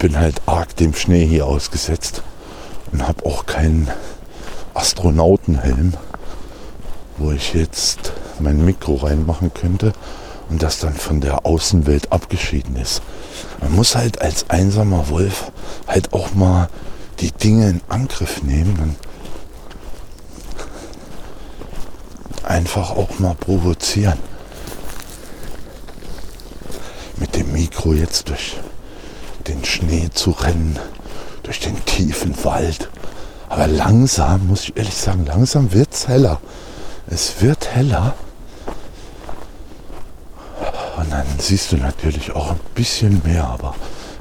bin halt arg dem Schnee hier ausgesetzt und habe auch keinen Astronautenhelm, wo ich jetzt mein Mikro reinmachen könnte und das dann von der Außenwelt abgeschieden ist. Man muss halt als einsamer Wolf halt auch mal die Dinge in Angriff nehmen und einfach auch mal provozieren. Mit dem Mikro jetzt durch den Schnee zu rennen, durch den tiefen Wald. Aber langsam, muss ich ehrlich sagen, langsam wird es heller. Es wird heller. Und dann siehst du natürlich auch ein bisschen mehr, aber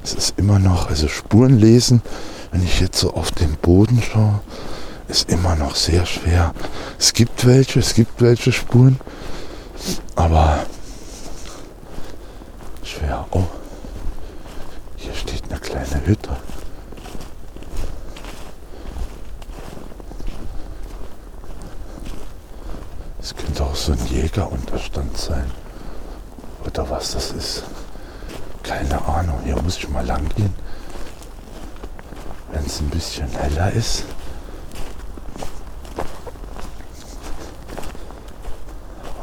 es ist immer noch, also Spuren lesen, wenn ich jetzt so auf den Boden schaue, ist immer noch sehr schwer. Es gibt welche, es gibt welche Spuren, aber schwer. Oh, hier steht eine kleine Hütte. Es könnte auch so ein Jägerunterstand sein. Oder was das ist. Keine Ahnung. Hier muss ich mal lang gehen. Wenn es ein bisschen heller ist.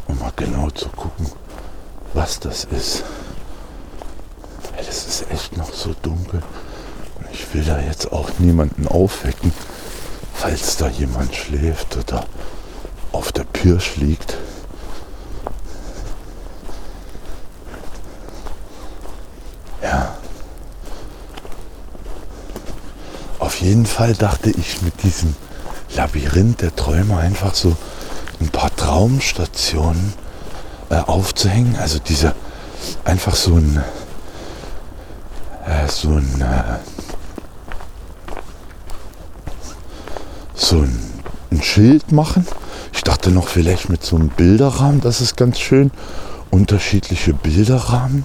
Um mal genau zu gucken, das ist. Es ist echt noch so dunkel. Und ich will da jetzt auch niemanden aufwecken. falls da jemand schläft oder auf der Pirsch liegt. Ja. Auf jeden Fall dachte ich mit diesem Labyrinth der Träume einfach so ein paar Traumstationen äh, aufzuhängen. Also diese einfach so ein äh, so ein äh, so ein, ein Schild machen. Ich dachte noch vielleicht mit so einem Bilderrahmen, das ist ganz schön. Unterschiedliche Bilderrahmen.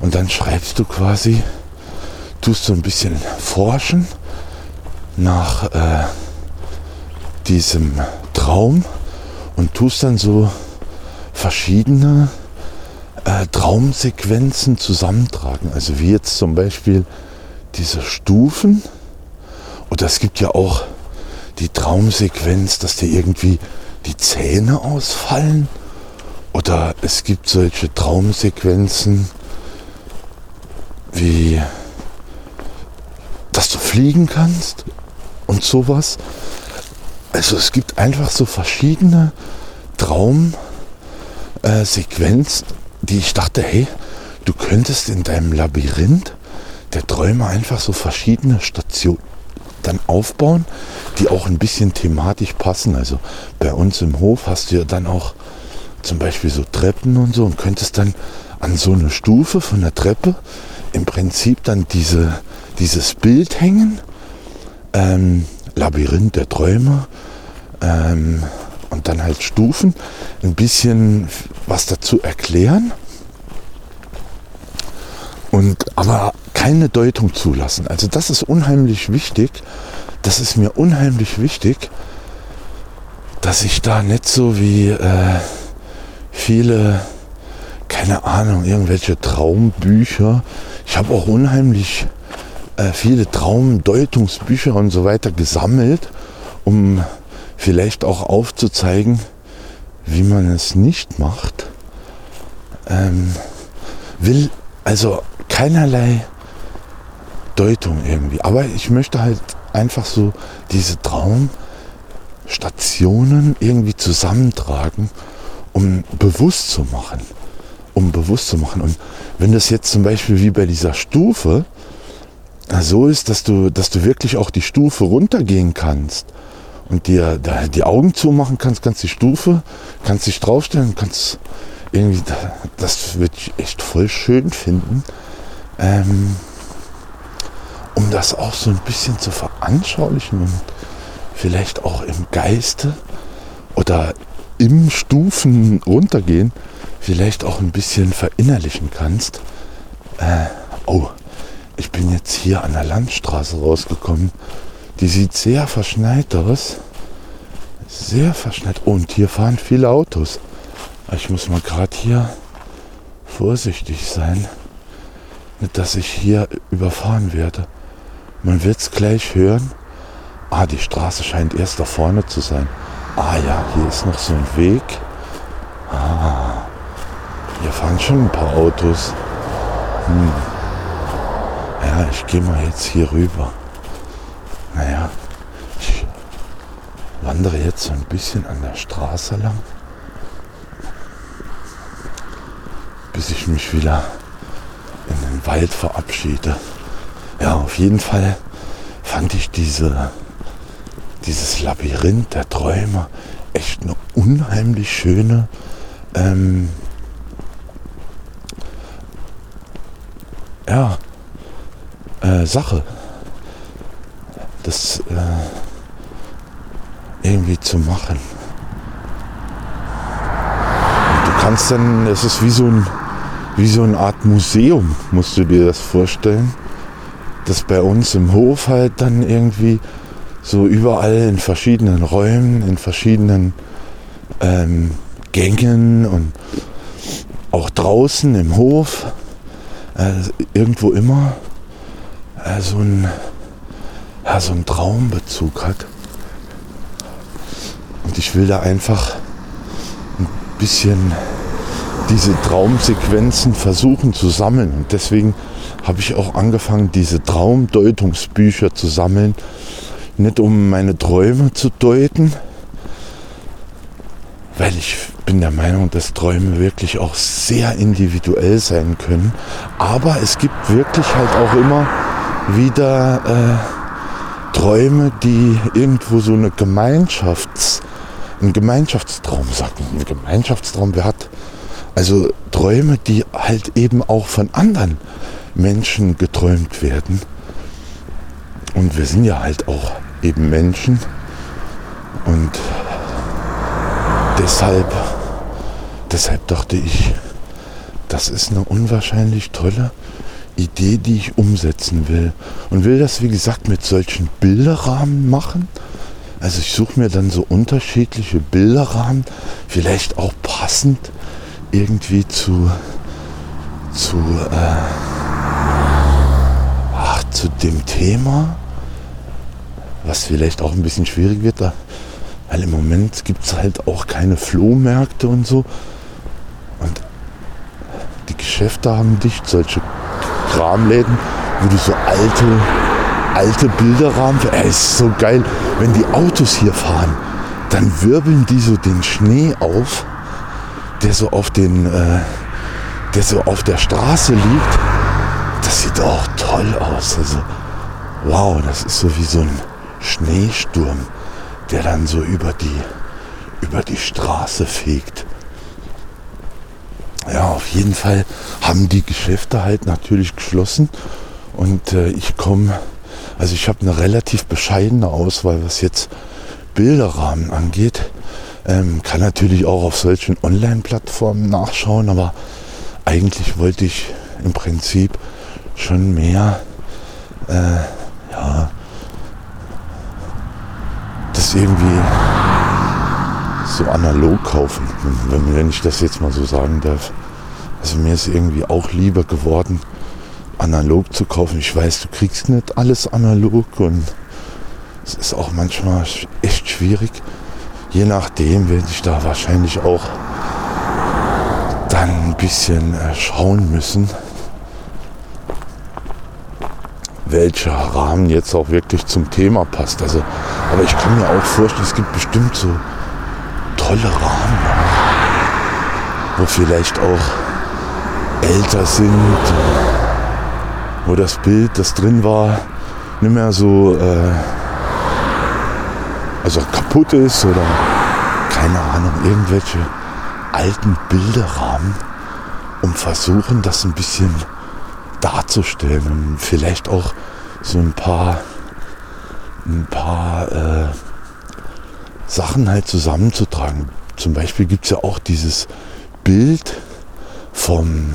Und dann schreibst du quasi, tust so ein bisschen forschen nach äh, diesem Traum und tust dann so verschiedene äh, Traumsequenzen zusammentragen. Also wie jetzt zum Beispiel diese Stufen. Oder es gibt ja auch die Traumsequenz, dass dir irgendwie die Zähne ausfallen. Oder es gibt solche Traumsequenzen wie, dass du fliegen kannst und sowas. Also es gibt einfach so verschiedene Traumsequenzen, die ich dachte, hey, du könntest in deinem Labyrinth der Träume einfach so verschiedene Stationen dann aufbauen, die auch ein bisschen thematisch passen. Also bei uns im Hof hast du ja dann auch zum Beispiel so Treppen und so und könntest dann an so eine Stufe von der Treppe im Prinzip dann diese, dieses Bild hängen. Ähm, Labyrinth der Träume. Ähm, und dann halt Stufen, ein bisschen was dazu erklären und aber keine Deutung zulassen. Also das ist unheimlich wichtig. Das ist mir unheimlich wichtig, dass ich da nicht so wie äh, viele, keine Ahnung, irgendwelche Traumbücher. Ich habe auch unheimlich äh, viele Traumdeutungsbücher und so weiter gesammelt, um vielleicht auch aufzuzeigen, wie man es nicht macht. Ähm, will also keinerlei Deutung irgendwie. Aber ich möchte halt einfach so diese Traumstationen irgendwie zusammentragen, um bewusst zu machen. Um bewusst zu machen. Und wenn das jetzt zum Beispiel wie bei dieser Stufe so ist, dass du, dass du wirklich auch die Stufe runtergehen kannst und dir die Augen zumachen kannst, kannst die Stufe, kannst dich draufstellen, kannst irgendwie, das würde ich echt voll schön finden, ähm, um das auch so ein bisschen zu veranschaulichen und vielleicht auch im Geiste oder im Stufen runtergehen, vielleicht auch ein bisschen verinnerlichen kannst. Äh, oh, ich bin jetzt hier an der Landstraße rausgekommen die sieht sehr verschneit aus. Sehr verschneit. Und hier fahren viele Autos. Ich muss mal gerade hier vorsichtig sein, dass ich hier überfahren werde. Man wird es gleich hören. Ah, die Straße scheint erst da vorne zu sein. Ah ja, hier ist noch so ein Weg. Ah, hier fahren schon ein paar Autos. Hm. Ja, ich gehe mal jetzt hier rüber. Naja, ich wandere jetzt so ein bisschen an der Straße lang, bis ich mich wieder in den Wald verabschiede. Ja, auf jeden Fall fand ich diese, dieses Labyrinth der Träume echt eine unheimlich schöne ähm, ja, äh, Sache das äh, irgendwie zu machen. Und du kannst dann, es ist wie so, ein, wie so eine Art Museum, musst du dir das vorstellen, dass bei uns im Hof halt dann irgendwie so überall in verschiedenen Räumen, in verschiedenen ähm, Gängen und auch draußen im Hof, äh, irgendwo immer äh, so ein ja, so einen Traumbezug hat. Und ich will da einfach ein bisschen diese Traumsequenzen versuchen zu sammeln. Und deswegen habe ich auch angefangen, diese Traumdeutungsbücher zu sammeln, nicht um meine Träume zu deuten, weil ich bin der Meinung, dass Träume wirklich auch sehr individuell sein können. Aber es gibt wirklich halt auch immer wieder äh, Träume, die irgendwo so eine Gemeinschafts, ein Gemeinschaftstraum sagen. Ein Gemeinschaftstraum, wer hat also Träume, die halt eben auch von anderen Menschen geträumt werden. Und wir sind ja halt auch eben Menschen. Und deshalb deshalb dachte ich, das ist eine unwahrscheinlich tolle Idee, die ich umsetzen will. Und will das, wie gesagt, mit solchen Bilderrahmen machen. Also ich suche mir dann so unterschiedliche Bilderrahmen, vielleicht auch passend irgendwie zu, zu, äh, ach, zu dem Thema, was vielleicht auch ein bisschen schwierig wird, weil im Moment gibt es halt auch keine Flohmärkte und so. Und die Geschäfte haben dicht, solche Kramläden, wo du so alte, alte Bilderrahmen, es ist so geil, wenn die Autos hier fahren, dann wirbeln die so den Schnee auf, der so auf den, äh, der so auf der Straße liegt. Das sieht auch toll aus. Also, wow, das ist so wie so ein Schneesturm, der dann so über die, über die Straße fegt. Ja, auf jeden Fall haben die Geschäfte halt natürlich geschlossen und äh, ich komme, also ich habe eine relativ bescheidene Auswahl, was jetzt Bilderrahmen angeht. Ähm, kann natürlich auch auf solchen Online-Plattformen nachschauen, aber eigentlich wollte ich im Prinzip schon mehr, äh, ja, das irgendwie so analog kaufen, wenn, wenn ich das jetzt mal so sagen darf. Also mir ist irgendwie auch lieber geworden, analog zu kaufen. Ich weiß, du kriegst nicht alles analog und es ist auch manchmal echt schwierig. Je nachdem werde ich da wahrscheinlich auch dann ein bisschen äh, schauen müssen, welcher Rahmen jetzt auch wirklich zum Thema passt. Also, aber ich kann mir auch vorstellen, es gibt bestimmt so tolle Rahmen, wo vielleicht auch älter sind, wo das Bild, das drin war, nicht mehr so äh, also kaputt ist oder keine Ahnung, irgendwelche alten Bilderrahmen, um versuchen, das ein bisschen darzustellen und vielleicht auch so ein paar ein paar äh, Sachen halt zusammenzutragen. Zum Beispiel gibt es ja auch dieses Bild vom,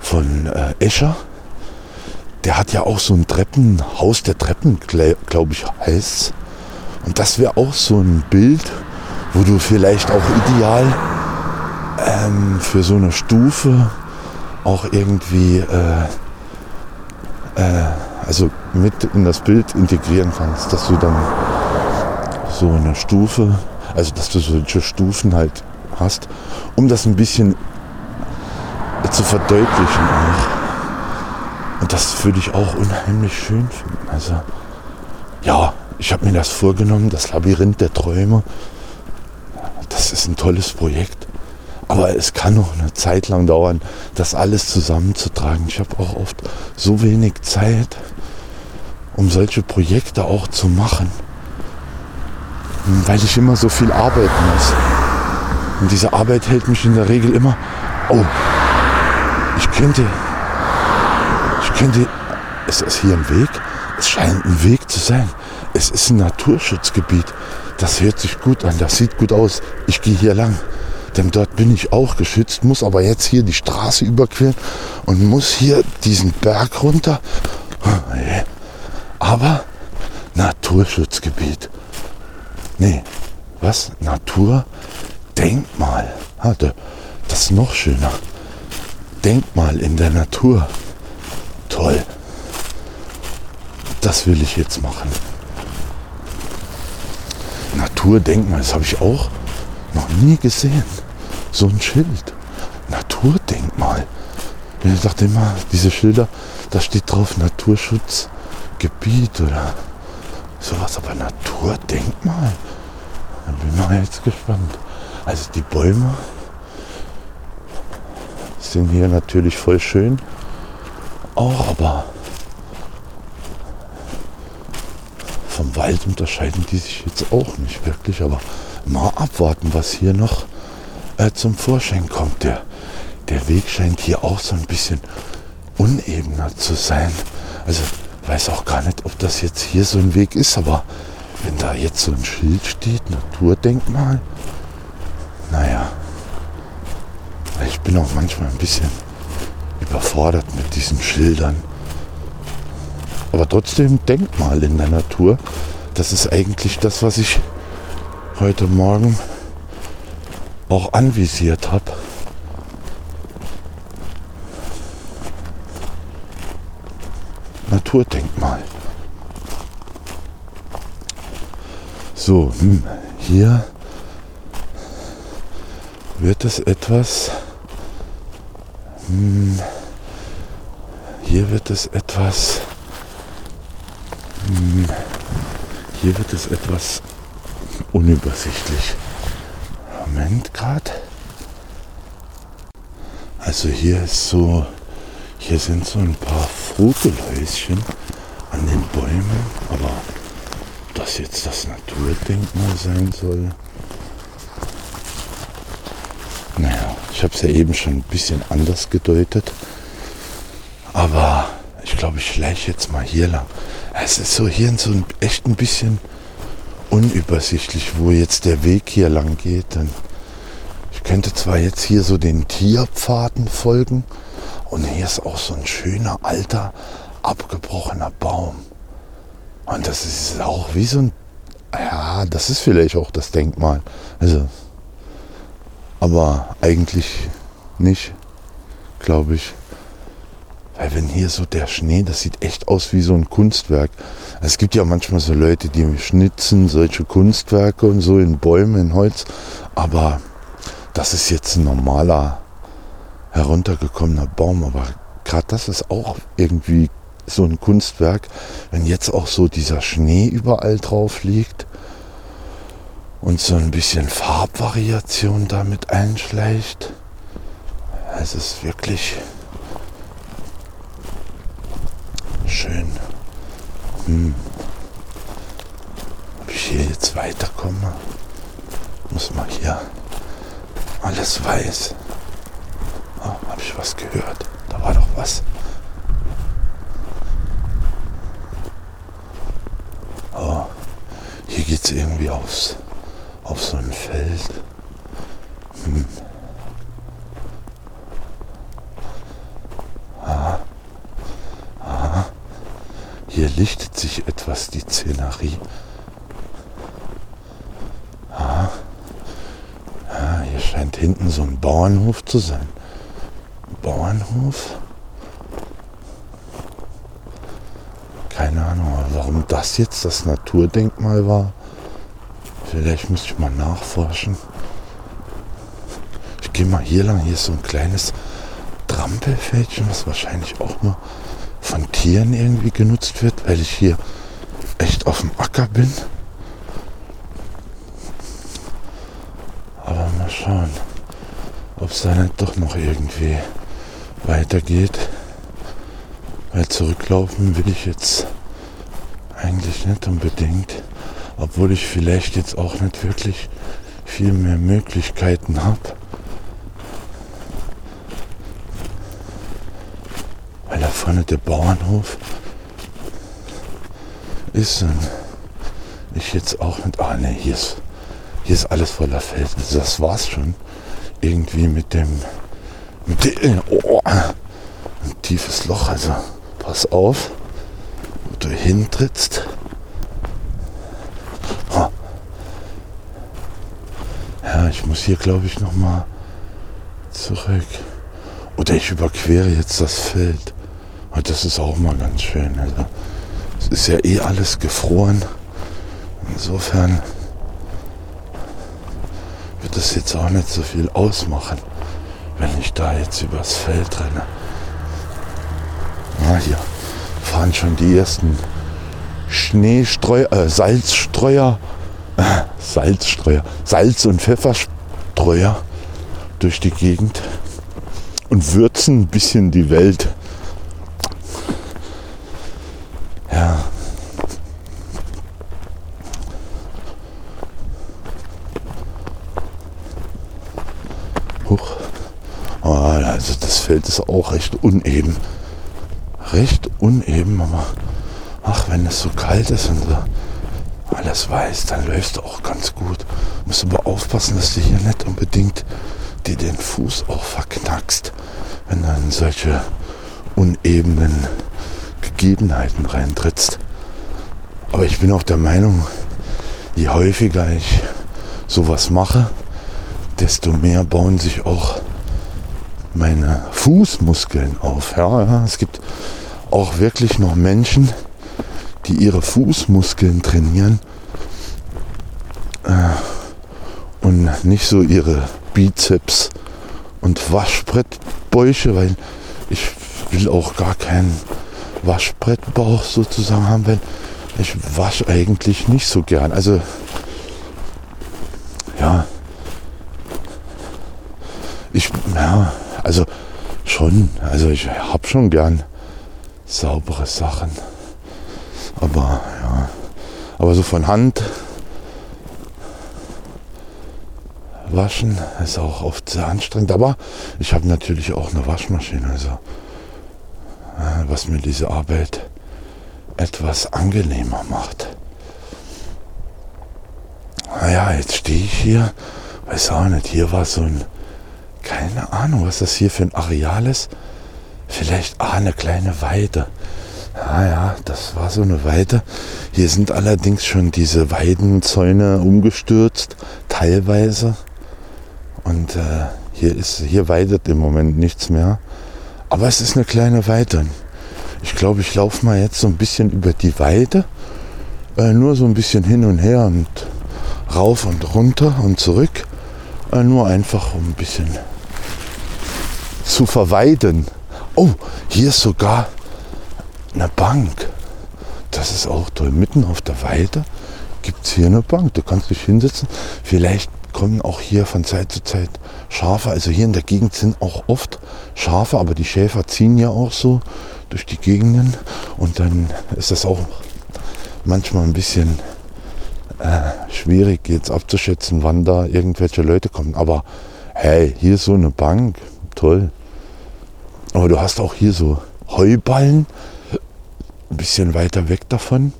von äh, Escher. Der hat ja auch so ein Treppenhaus der Treppen, glaube ich, heißt Und das wäre auch so ein Bild, wo du vielleicht auch ideal ähm, für so eine Stufe auch irgendwie äh, äh, also mit in das Bild integrieren kannst, dass du dann so eine Stufe, also dass du solche Stufen halt hast, um das ein bisschen zu verdeutlichen auch. Und das würde ich auch unheimlich schön finden. Also ja, ich habe mir das vorgenommen, das Labyrinth der Träume. Das ist ein tolles Projekt. Aber es kann noch eine Zeit lang dauern, das alles zusammenzutragen. Ich habe auch oft so wenig Zeit, um solche Projekte auch zu machen weil ich immer so viel arbeiten muss. Und diese Arbeit hält mich in der Regel immer, oh, ich könnte, ich könnte, ist das hier ein Weg? Es scheint ein Weg zu sein. Es ist ein Naturschutzgebiet. Das hört sich gut an, das sieht gut aus. Ich gehe hier lang. Denn dort bin ich auch geschützt, muss aber jetzt hier die Straße überqueren und muss hier diesen Berg runter. Aber Naturschutzgebiet. Nee, was? Natur? Denkmal. Hatte. Das ist noch schöner. Denkmal in der Natur. Toll. Das will ich jetzt machen. Naturdenkmal, das habe ich auch noch nie gesehen. So ein Schild. Naturdenkmal. Ich dachte immer, diese Schilder, da steht drauf Naturschutzgebiet oder sowas, aber Naturdenkmal. Da bin ich mal jetzt gespannt. Also die Bäume sind hier natürlich voll schön. Auch, aber vom Wald unterscheiden die sich jetzt auch nicht wirklich. Aber mal abwarten, was hier noch äh, zum Vorschein kommt. Der, der Weg scheint hier auch so ein bisschen unebener zu sein. Also weiß auch gar nicht, ob das jetzt hier so ein Weg ist, aber wenn da jetzt so ein Schild steht, Naturdenkmal, naja, ich bin auch manchmal ein bisschen überfordert mit diesen Schildern. Aber trotzdem Denkmal in der Natur, das ist eigentlich das, was ich heute Morgen auch anvisiert habe. Naturdenkmal. So, hm, hier wird es etwas. Hm, hier wird es etwas. Hm, hier wird es etwas unübersichtlich. Moment gerade. Also hier ist so, hier sind so ein paar Vogelhäuschen an den Bäumen, aber das jetzt das Naturdenkmal sein soll. Naja, ich habe es ja eben schon ein bisschen anders gedeutet, aber ich glaube, ich schleiche jetzt mal hier lang. Es ist so hier so ein, echt ein bisschen unübersichtlich, wo jetzt der Weg hier lang geht. Denn ich könnte zwar jetzt hier so den Tierpfaden folgen und hier ist auch so ein schöner alter abgebrochener Baum. Und das ist auch wie so ein, ja, das ist vielleicht auch das Denkmal. Also, aber eigentlich nicht, glaube ich. Weil wenn hier so der Schnee, das sieht echt aus wie so ein Kunstwerk. Es gibt ja manchmal so Leute, die schnitzen solche Kunstwerke und so in Bäumen, in Holz. Aber das ist jetzt ein normaler, heruntergekommener Baum. Aber gerade das ist auch irgendwie so ein Kunstwerk. Wenn jetzt auch so dieser Schnee überall drauf liegt und so ein bisschen Farbvariation damit einschleicht. Es ist wirklich schön. Hm. Ob ich hier jetzt weiterkomme? Muss mal hier alles weiß. Oh, habe ich was gehört? Da war doch was. Oh, hier geht es irgendwie aufs, auf so ein Feld. Hm. Hier lichtet sich etwas die Szenerie. Ah. Ah, hier scheint hinten so ein Bauernhof zu sein. Bauernhof? Keine Ahnung, warum das jetzt das Naturdenkmal war. Vielleicht müsste ich mal nachforschen. Ich gehe mal hier lang. Hier ist so ein kleines Trampelfältchen, was wahrscheinlich auch nur von Tieren irgendwie genutzt wird, weil ich hier echt auf dem Acker bin. Aber mal schauen, ob es da nicht doch noch irgendwie weitergeht. Weil zurücklaufen will ich jetzt eigentlich nicht unbedingt. Obwohl ich vielleicht jetzt auch nicht wirklich viel mehr Möglichkeiten habe. vorne der Bauernhof ist und ich jetzt auch mit. Ah ne, hier ist, hier ist alles voller. Also das war's schon. Irgendwie mit dem. Mit dem oh, ein tiefes Loch. Also pass auf, wo du hintrittst. Oh. Ja, ich muss hier glaube ich noch mal zurück. Oder ich überquere jetzt das Feld. Und das ist auch mal ganz schön. Also, es ist ja eh alles gefroren. Insofern wird es jetzt auch nicht so viel ausmachen, wenn ich da jetzt übers Feld renne. Ah, hier fahren schon die ersten Schneestreuer, äh, Salzstreuer, äh, Salzstreuer, Salz- und Pfefferstreuer durch die Gegend und würzen ein bisschen die Welt. Ja. Huch. Oh, also das Feld ist auch recht uneben. Recht uneben, aber ach, wenn es so kalt ist und so alles weiß, dann läufst du auch ganz gut. Musst aber aufpassen, dass du hier nicht unbedingt dir den Fuß auch verknackst, wenn du in solche unebenen Gegebenheiten reintrittst. Aber ich bin auch der Meinung, je häufiger ich sowas mache, desto mehr bauen sich auch meine Fußmuskeln auf. Ja, ja, es gibt auch wirklich noch Menschen, die ihre Fußmuskeln trainieren äh, und nicht so ihre Bizeps und Waschbrettbäuche, weil ich will auch gar keinen Waschbrettbauch sozusagen haben, weil ich wasche eigentlich nicht so gern. Also ja, ich ja, also schon, also ich habe schon gern saubere Sachen. Aber ja, aber so von Hand waschen ist auch oft sehr anstrengend. Aber ich habe natürlich auch eine Waschmaschine, also was mir diese Arbeit etwas angenehmer macht. Naja, jetzt stehe ich hier, weiß auch nicht, hier war so ein, keine Ahnung, was das hier für ein Areal ist. Vielleicht ah, eine kleine Weide. Ja, ja, das war so eine Weide. Hier sind allerdings schon diese Weidenzäune umgestürzt, teilweise. Und äh, hier, ist, hier weidet im Moment nichts mehr. Aber es ist eine kleine Weide. Ich glaube, ich laufe mal jetzt so ein bisschen über die Weide. Äh, nur so ein bisschen hin und her und rauf und runter und zurück. Äh, nur einfach um ein bisschen zu verweiden. Oh, hier ist sogar eine Bank. Das ist auch toll. Mitten auf der Weide gibt es hier eine Bank. Du kannst dich hinsetzen. Vielleicht kommen auch hier von Zeit zu Zeit Schafe. Also hier in der Gegend sind auch oft Schafe, aber die Schäfer ziehen ja auch so durch die Gegenden. Und dann ist das auch manchmal ein bisschen äh, schwierig jetzt abzuschätzen, wann da irgendwelche Leute kommen. Aber hey, hier ist so eine Bank, toll. Aber du hast auch hier so Heuballen, ein bisschen weiter weg davon.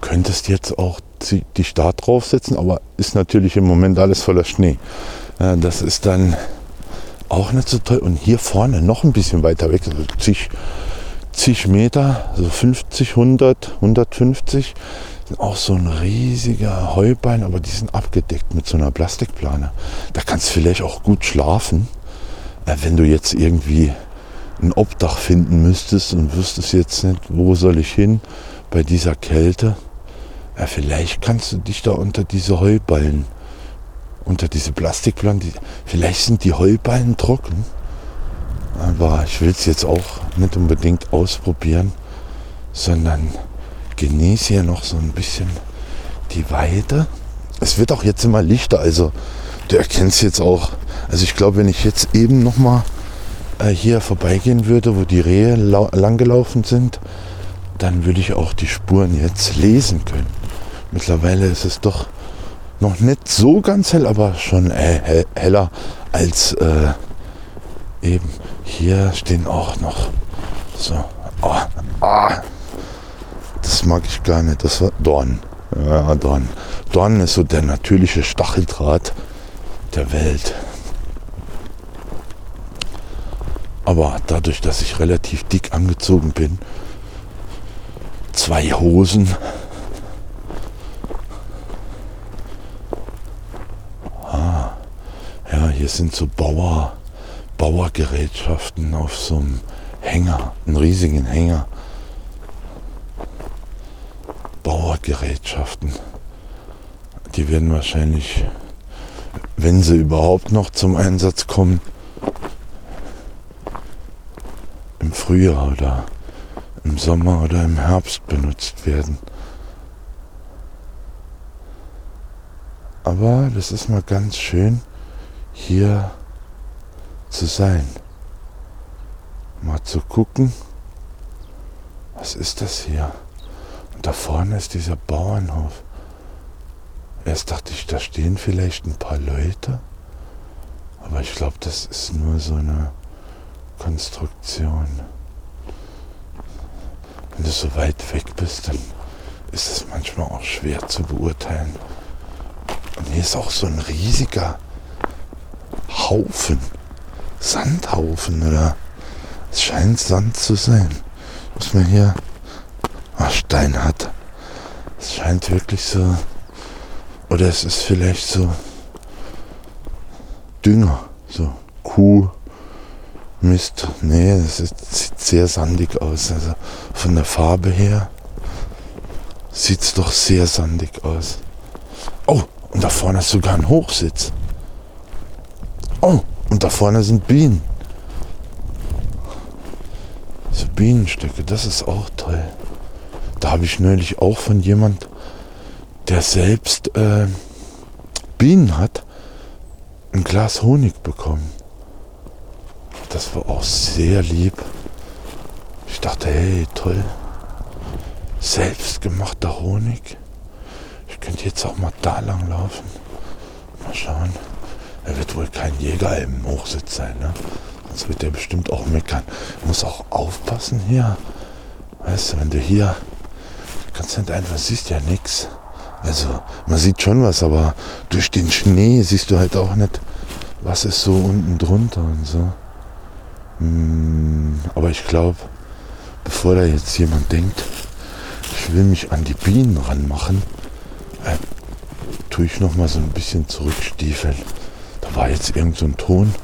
Könntest jetzt auch dich da draufsetzen, aber ist natürlich im Moment alles voller Schnee. Das ist dann auch nicht so toll. Und hier vorne noch ein bisschen weiter weg, also zig, zig Meter, so 50, 100, 150, auch so ein riesiger Heuballen, aber die sind abgedeckt mit so einer Plastikplane. Da kannst du vielleicht auch gut schlafen, äh, wenn du jetzt irgendwie ein Obdach finden müsstest und wüsstest jetzt nicht, wo soll ich hin bei dieser Kälte. Ja, vielleicht kannst du dich da unter diese Heuballen, unter diese Plastikplatten, die, vielleicht sind die Heuballen trocken. Aber ich will es jetzt auch nicht unbedingt ausprobieren, sondern genieße hier noch so ein bisschen die Weide. Es wird auch jetzt immer lichter, also du erkennst jetzt auch, also ich glaube, wenn ich jetzt eben noch mal äh, hier vorbeigehen würde, wo die Rehe langgelaufen sind, dann würde ich auch die Spuren jetzt lesen können. Mittlerweile ist es doch noch nicht so ganz hell, aber schon äh, heller als äh, eben. Hier stehen auch noch so. Oh, ah, das mag ich gar nicht. Das war Dorn. Ja, Dorn. Dorn ist so der natürliche Stacheldraht der Welt. Aber dadurch, dass ich relativ dick angezogen bin, zwei Hosen, ah, ja, hier sind so Bauer, Bauergerätschaften auf so einem Hänger, einen riesigen Hänger. Bauergerätschaften. Die werden wahrscheinlich, wenn sie überhaupt noch zum Einsatz kommen, im Frühjahr oder im Sommer oder im Herbst benutzt werden. Aber das ist mal ganz schön, hier zu sein. Mal zu gucken, was ist das hier? Und da vorne ist dieser Bauernhof. Erst dachte ich, da stehen vielleicht ein paar Leute. Aber ich glaube, das ist nur so eine Konstruktion. Wenn du so weit weg bist, dann ist es manchmal auch schwer zu beurteilen. Und hier ist auch so ein riesiger Haufen, Sandhaufen oder es scheint Sand zu sein. Was man hier ach, Stein hat. Es scheint wirklich so, oder es ist vielleicht so Dünger, so Kuh, Mist. Nee, das ist, sieht sehr sandig aus. Also von der Farbe her sieht es doch sehr sandig aus. Oh, und da vorne ist sogar ein Hochsitz. Oh, und da vorne sind Bienen. So Bienenstöcke, das ist auch toll. Da habe ich neulich auch von jemand, der selbst äh, Bienen hat, ein Glas Honig bekommen. Das war auch sehr lieb. Ich dachte, hey, toll. Selbstgemachter Honig. Ich könnte jetzt auch mal da lang laufen. Mal schauen. Er wird wohl kein Jäger im Hochsitz sein, ne? Sonst wird er bestimmt auch meckern. Muss auch aufpassen hier. Weißt du, wenn du hier kannst nicht einfach, siehst ja nichts. Also, man sieht schon was, aber durch den Schnee siehst du halt auch nicht, was ist so unten drunter und so. Hm, aber ich glaube, bevor da jetzt jemand denkt, ich will mich an die Bienen ranmachen, äh, tue ich noch mal so ein bisschen zurückstiefeln. Da war jetzt irgend so ein Ton.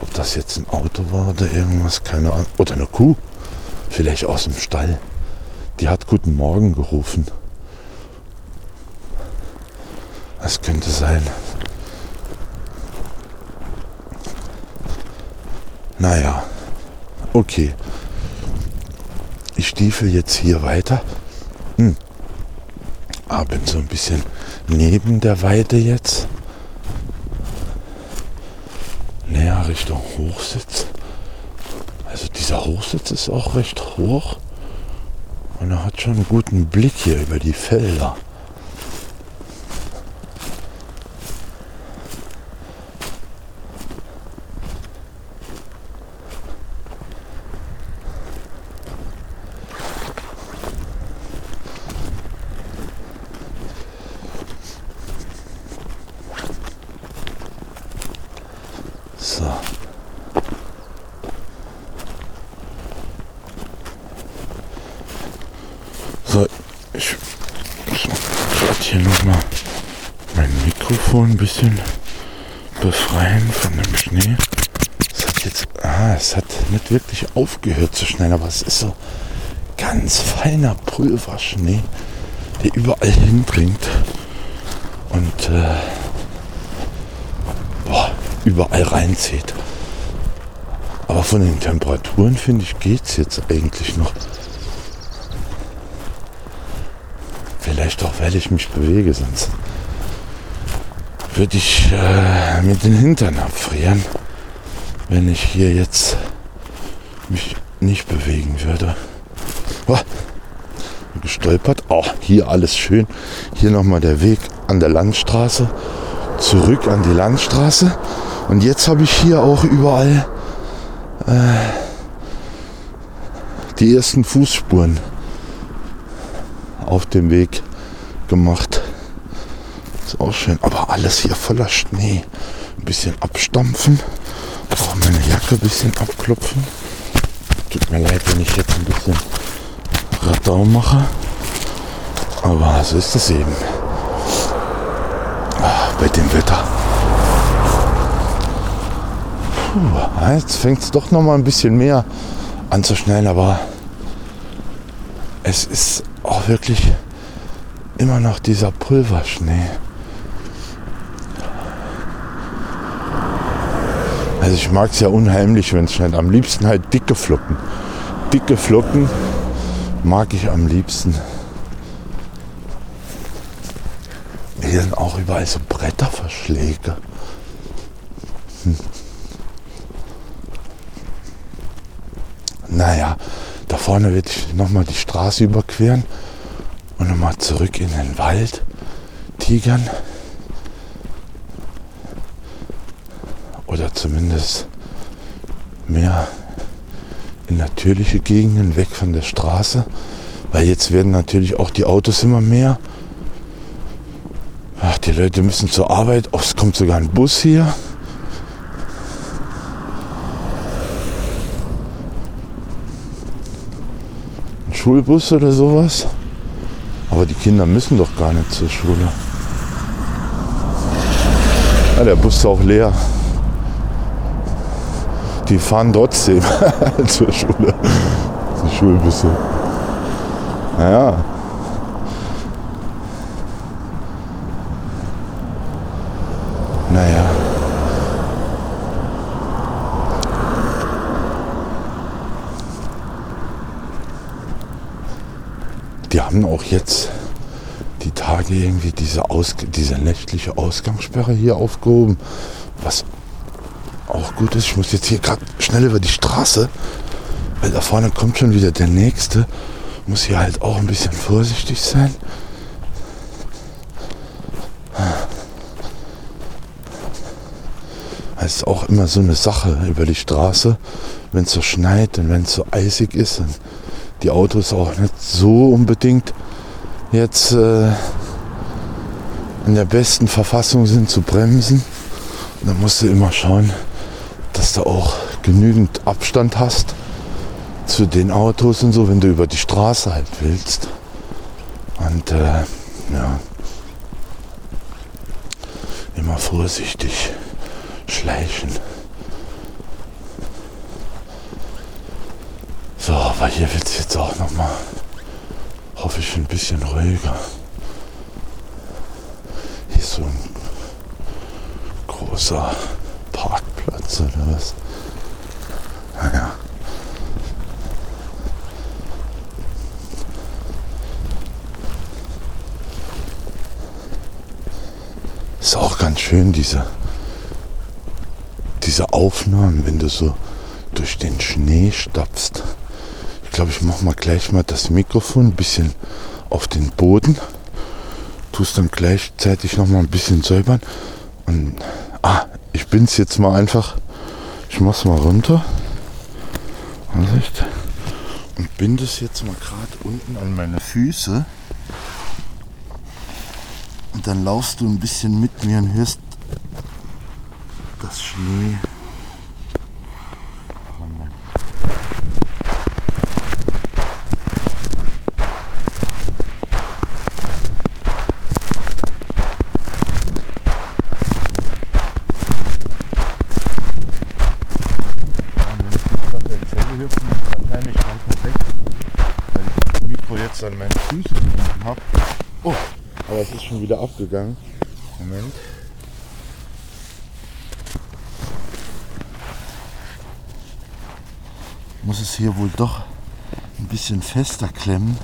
Ob das jetzt ein Auto war oder irgendwas, keine Ahnung. Oder eine Kuh. Vielleicht aus dem Stall. Die hat Guten Morgen gerufen. Das könnte sein. Naja, okay. Ich stiefel jetzt hier weiter. Hm. Ah, bin so ein bisschen neben der Weide jetzt. Näher Richtung Hochsitz. Also dieser Hochsitz ist auch recht hoch. Und er hat schon einen guten Blick hier über die Felder. ein bisschen befreien von dem Schnee. Es hat jetzt, ah, es hat nicht aufgehört zu schneien, aber es ist so ganz feiner Pulverschnee, der überall hindringt und äh, boah, überall reinzieht. Aber von den Temperaturen finde ich geht es jetzt eigentlich noch. Vielleicht auch, weil ich mich bewege, sonst würde ich äh, mit den Hintern abfrieren, wenn ich hier jetzt mich nicht bewegen würde. Oh, gestolpert. Oh, hier alles schön. Hier nochmal der Weg an der Landstraße. Zurück an die Landstraße. Und jetzt habe ich hier auch überall äh, die ersten Fußspuren auf dem Weg gemacht. Ist auch schön. Aber alles hier voller Schnee. Ein bisschen abstampfen. Auch meine Jacke ein bisschen abklopfen. Tut mir leid, wenn ich jetzt ein bisschen Radau mache. Aber so ist es eben. Ach, bei dem Wetter. Puh, jetzt fängt es doch noch mal ein bisschen mehr anzuschnellen, aber es ist auch wirklich immer noch dieser Pulverschnee. Also ich mag es ja unheimlich, wenn es schneit. Am liebsten halt dicke Flocken. Dicke Flocken mag ich am liebsten. Hier sind auch überall so Bretterverschläge. Hm. Naja, da vorne werde ich nochmal die Straße überqueren und nochmal zurück in den Wald tigern. Zumindest mehr in natürliche Gegenden, weg von der Straße. Weil jetzt werden natürlich auch die Autos immer mehr. Ach, die Leute müssen zur Arbeit. Oh, es kommt sogar ein Bus hier. Ein Schulbus oder sowas. Aber die Kinder müssen doch gar nicht zur Schule. Ja, der Bus ist auch leer. Die fahren trotzdem zur Schule. Die Schulbusse. Naja. Naja. Die haben auch jetzt die Tage irgendwie diese, Aus diese nächtliche Ausgangssperre hier aufgehoben. Was auch gut ist. Ich muss jetzt hier gerade schnell über die Straße, weil da vorne kommt schon wieder der nächste. Muss hier halt auch ein bisschen vorsichtig sein. Das ist auch immer so eine Sache über die Straße, wenn es so schneit und wenn es so eisig ist und die Autos auch nicht so unbedingt jetzt äh, in der besten Verfassung sind zu bremsen. Da musst du immer schauen, dass du auch genügend Abstand hast zu den Autos und so, wenn du über die Straße halt willst. Und äh, ja, immer vorsichtig schleichen. So, aber hier wird es jetzt auch noch mal, hoffe ich, ein bisschen ruhiger. Hier ist so ein großer Parkplatz oder was? Naja. Ist auch ganz schön, diese, diese Aufnahmen, wenn du so durch den Schnee stapfst. Ich glaube, ich mache mal gleich mal das Mikrofon ein bisschen auf den Boden. Tust dann gleichzeitig noch mal ein bisschen säubern. Und ich bin es jetzt mal einfach. Ich mach's mal runter. Vorsicht. Und binde es jetzt mal gerade unten an meine Füße. Und dann laufst du ein bisschen mit mir und hörst das Schnee. jetzt an meinen Füßen gefunden habe. Oh, aber es abgegangen. Moment. Muss es hier wohl doch ein bisschen fester klemmen.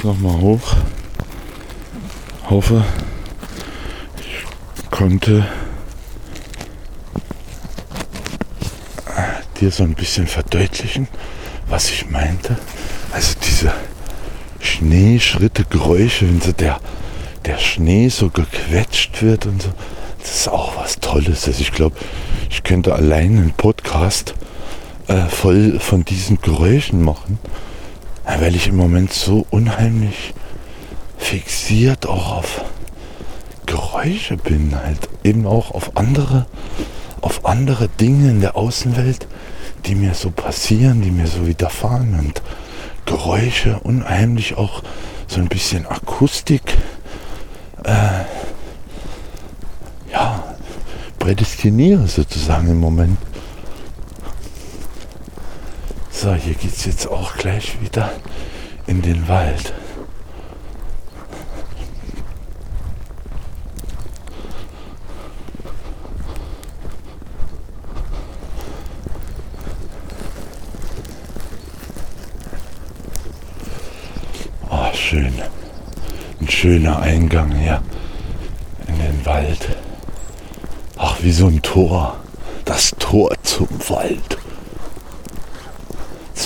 Ich nochmal hoch. Hoffe, ich konnte dir so ein bisschen verdeutlichen, was ich meinte. Also diese Schneeschritte, Geräusche, wenn so der, der Schnee so gequetscht wird und so. Das ist auch was Tolles. Also ich glaube, ich könnte allein einen Podcast äh, voll von diesen Geräuschen machen, weil ich im Moment so unheimlich fixiert auch auf Geräusche bin, halt eben auch auf andere, auf andere Dinge in der Außenwelt, die mir so passieren, die mir so widerfahren und Geräusche unheimlich auch so ein bisschen Akustik äh, ja, prädestiniere sozusagen im Moment. So, hier geht es jetzt auch gleich wieder in den Wald. Oh, schön. Ein schöner Eingang hier in den Wald. Ach, wie so ein Tor. Das Tor zum Wald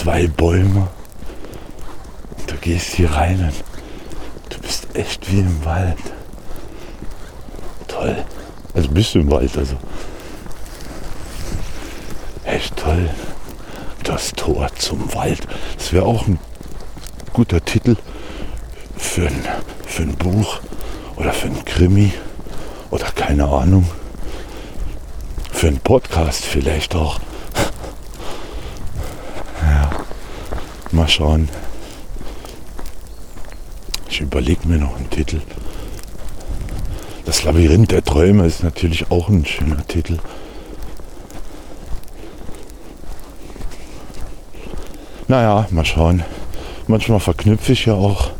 zwei Bäume. Du gehst hier rein und du bist echt wie im Wald. Toll. Also bist du im Wald, also. Echt toll. Das Tor zum Wald. Das wäre auch ein guter Titel für ein, für ein Buch oder für ein Krimi oder keine Ahnung. Für einen Podcast vielleicht auch. Mal schauen. Ich überlege mir noch einen Titel. Das Labyrinth der Träume ist natürlich auch ein schöner Titel. Naja, mal schauen. Manchmal verknüpfe ich ja auch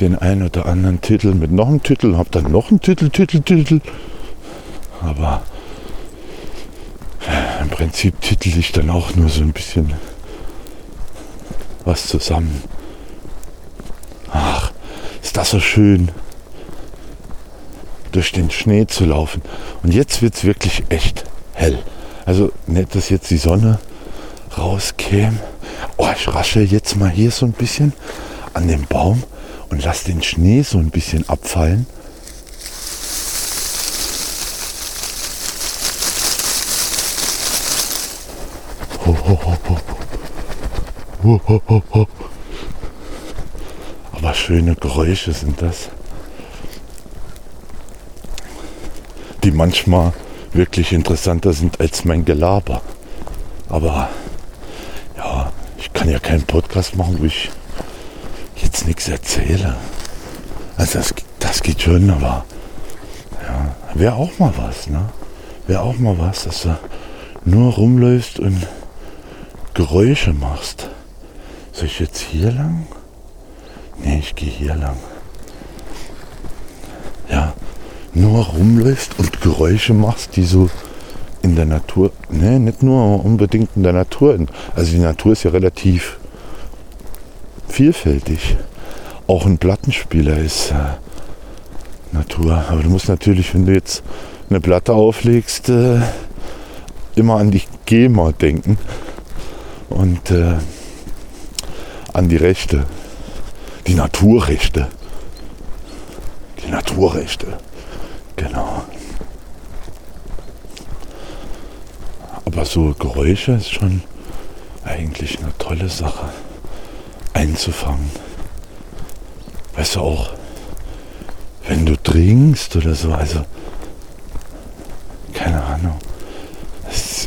den einen oder anderen Titel mit noch einem Titel, habe dann noch einen Titel, Titel, Titel. Aber im Prinzip titel ich dann auch nur so ein bisschen was zusammen. Ach, ist das so schön, durch den Schnee zu laufen. Und jetzt wird es wirklich echt hell. Also nicht, dass jetzt die Sonne rauskäme. Oh, ich rasche jetzt mal hier so ein bisschen an dem Baum und lasse den Schnee so ein bisschen abfallen. Aber schöne Geräusche sind das, die manchmal wirklich interessanter sind als mein Gelaber. Aber ja, ich kann ja keinen Podcast machen, wo ich jetzt nichts erzähle. Also das, das geht schon, aber ja, wäre auch mal was, ne? Wäre auch mal was, dass du nur rumläufst und Geräusche machst. Soll ich jetzt hier lang? Nee, ich gehe hier lang. Ja, nur rumläufst und Geräusche machst, die so in der Natur, nee, nicht nur unbedingt in der Natur. Also die Natur ist ja relativ vielfältig. Auch ein Plattenspieler ist äh, Natur. Aber du musst natürlich, wenn du jetzt eine Platte auflegst, äh, immer an die GEMA denken. Und äh, an die Rechte, die Naturrechte. Die Naturrechte, genau. Aber so Geräusche ist schon eigentlich eine tolle Sache einzufangen. Weißt du auch, wenn du trinkst oder so, also keine Ahnung.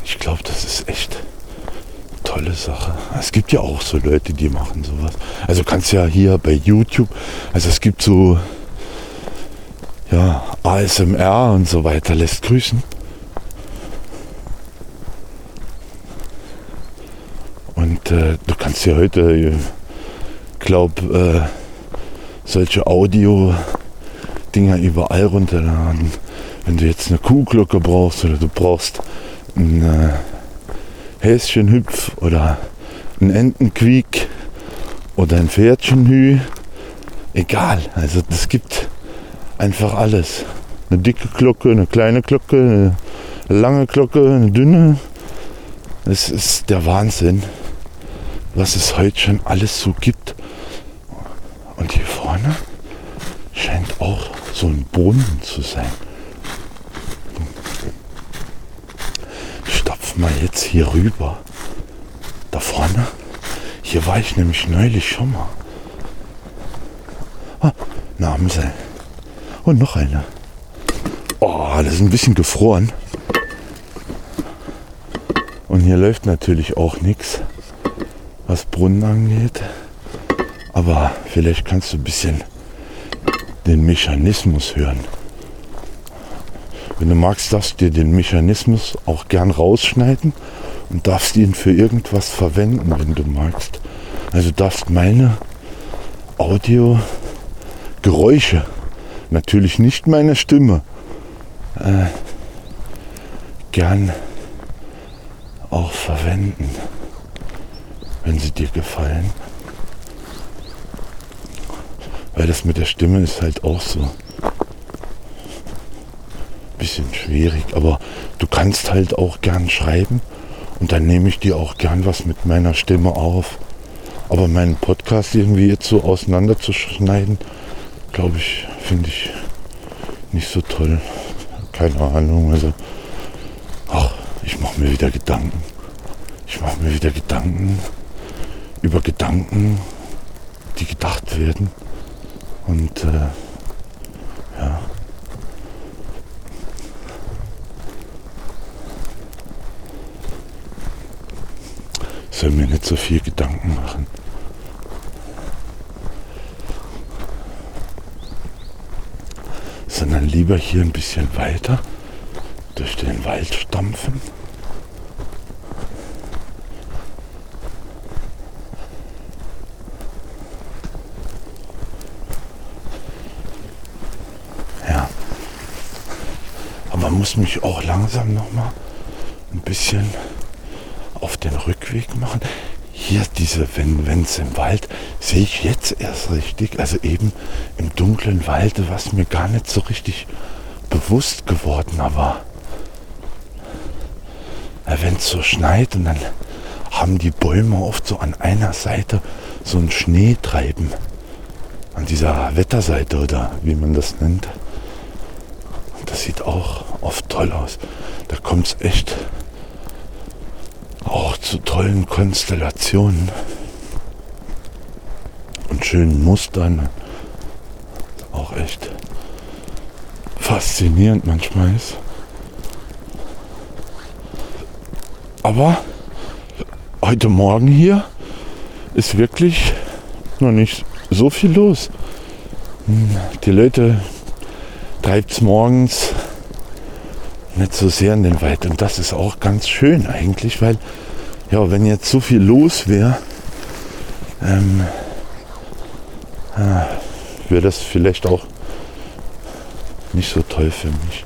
ich glaube, das ist echt tolle Sache. Es gibt ja auch so Leute, die machen sowas. Also kannst ja hier bei YouTube, also es gibt so ja, ASMR und so weiter, lässt grüßen. Und äh, du kannst ja heute, ich glaube, äh, solche Audio-Dinger überall runterladen. Wenn du jetzt eine Kuhglocke brauchst oder du brauchst ein äh, Häschenhüpf oder ein Entenquiek oder ein Pferdchenhü. Egal, also das gibt einfach alles. Eine dicke Glocke, eine kleine Glocke, eine lange Glocke, eine dünne. Es ist der Wahnsinn, was es heute schon alles so gibt. Und hier vorne scheint auch so ein Brunnen zu sein. Mal jetzt hier rüber. Da vorne. Hier war ich nämlich neulich schon mal. Ah, eine Amsel. Und noch eine. Oh, das ist ein bisschen gefroren. Und hier läuft natürlich auch nichts, was Brunnen angeht. Aber vielleicht kannst du ein bisschen den Mechanismus hören. Wenn du magst, darfst du dir den Mechanismus auch gern rausschneiden und darfst ihn für irgendwas verwenden, wenn du magst. Also darfst meine Audio-Geräusche, natürlich nicht meine Stimme, äh, gern auch verwenden, wenn sie dir gefallen. Weil das mit der Stimme ist halt auch so. Bisschen schwierig, aber du kannst halt auch gern schreiben und dann nehme ich dir auch gern was mit meiner Stimme auf. Aber meinen Podcast irgendwie jetzt so auseinanderzuschneiden, glaube ich, finde ich nicht so toll. Keine Ahnung, also ach, ich mache mir wieder Gedanken. Ich mache mir wieder Gedanken über Gedanken, die gedacht werden. Und äh, ja. Soll mir nicht so viel Gedanken machen. Sondern lieber hier ein bisschen weiter durch den Wald stampfen. muss mich auch langsam noch mal ein bisschen auf den Rückweg machen. Hier diese, wenn es im Wald, sehe ich jetzt erst richtig, also eben im dunklen Wald, was mir gar nicht so richtig bewusst geworden, aber wenn es so schneit und dann haben die Bäume oft so an einer Seite so ein Schneetreiben. An dieser Wetterseite oder wie man das nennt. Das sieht auch oft toll aus. Da kommt es echt auch zu tollen Konstellationen und schönen Mustern. Auch echt faszinierend manchmal ist. Aber heute Morgen hier ist wirklich noch nicht so viel los. Hm, die Leute treibt es morgens nicht so sehr in den Wald. Und das ist auch ganz schön eigentlich, weil ja, wenn jetzt so viel los wäre, ähm, äh, wäre das vielleicht auch nicht so toll für mich.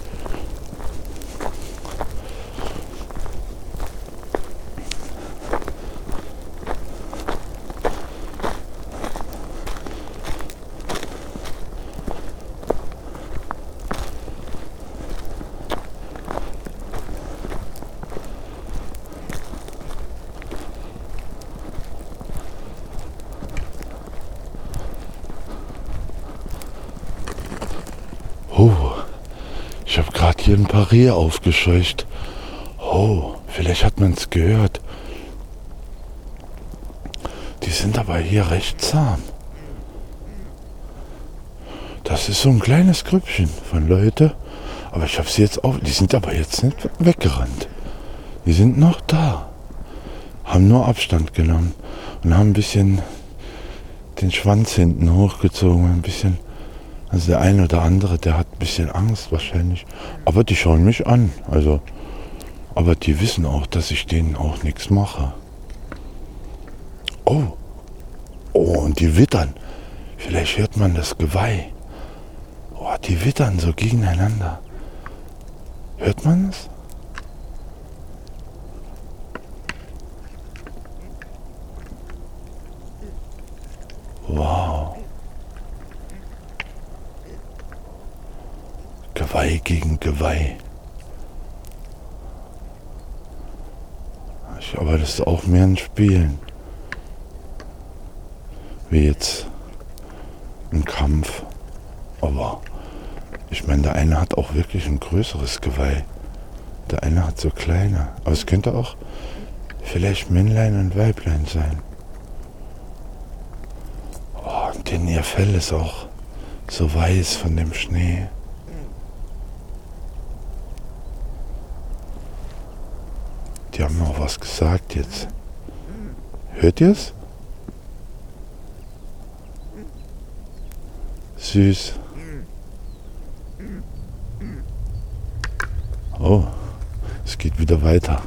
hier ein paar aufgescheucht. Oh, vielleicht hat man es gehört. Die sind aber hier recht zahm. Das ist so ein kleines Grüppchen von Leute. Aber ich habe sie jetzt auch. Die sind aber jetzt nicht weggerannt. Die sind noch da. Haben nur Abstand genommen und haben ein bisschen den Schwanz hinten hochgezogen. Ein bisschen also der eine oder andere, der hat bisschen Angst wahrscheinlich. Aber die schauen mich an. Also, aber die wissen auch, dass ich denen auch nichts mache. Oh. Oh, und die wittern. Vielleicht hört man das Geweih. Oh, die wittern so gegeneinander. Hört man es? Wow. Geweih gegen Geweih. Aber das ist auch mehr ein Spielen. Wie jetzt ein Kampf. Aber ich meine, der eine hat auch wirklich ein größeres Geweih. Der eine hat so kleine. Aber es könnte auch vielleicht Männlein und Weiblein sein. Oh, und denn ihr Fell ist auch so weiß von dem Schnee. Die haben auch was gesagt jetzt. Hört ihr's? Süß. Oh, es geht wieder weiter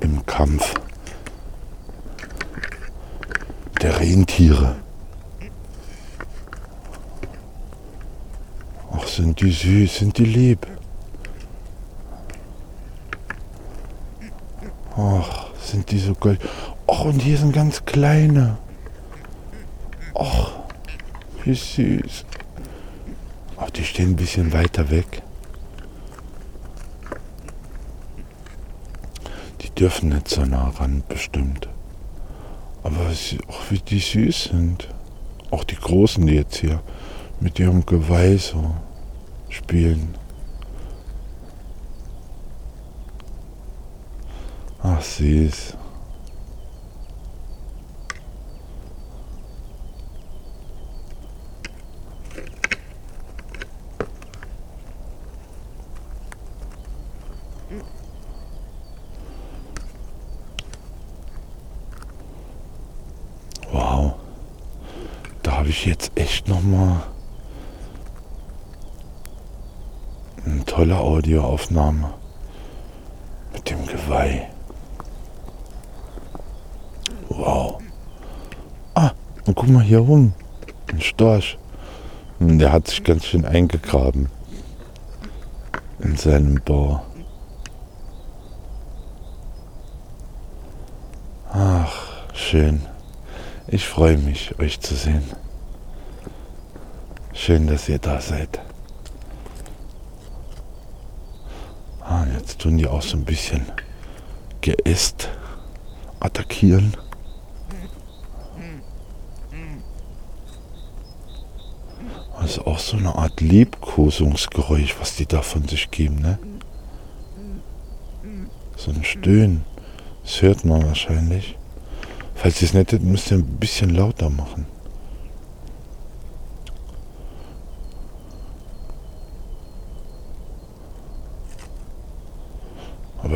im Kampf der Rentiere. Ach, sind die süß, sind die lieb. Ach, sind die so gold. Ach, und hier sind ganz kleine. Ach, wie süß. Ach, die stehen ein bisschen weiter weg. Die dürfen nicht so nah ran, bestimmt. Aber auch wie die süß sind. Auch die Großen, die jetzt hier mit ihrem Geweih so spielen. Ach süß. Wow. Da habe ich jetzt echt noch mal eine tolle Audioaufnahme mit dem Geweih. Wow. Ah, und guck mal hier rum. Ein Storch. Hm, Der hat sich ganz schön eingegraben in seinem Bau. Ach, schön. Ich freue mich, euch zu sehen. Schön, dass ihr da seid. Ah, jetzt tun die auch so ein bisschen Geäst attackieren. Ist auch so eine Art Liebkosungsgeräusch, was die da von sich geben, ne? So ein Stöhnen. Das hört man wahrscheinlich. Falls ihr es nicht hört, müsst ihr ein bisschen lauter machen.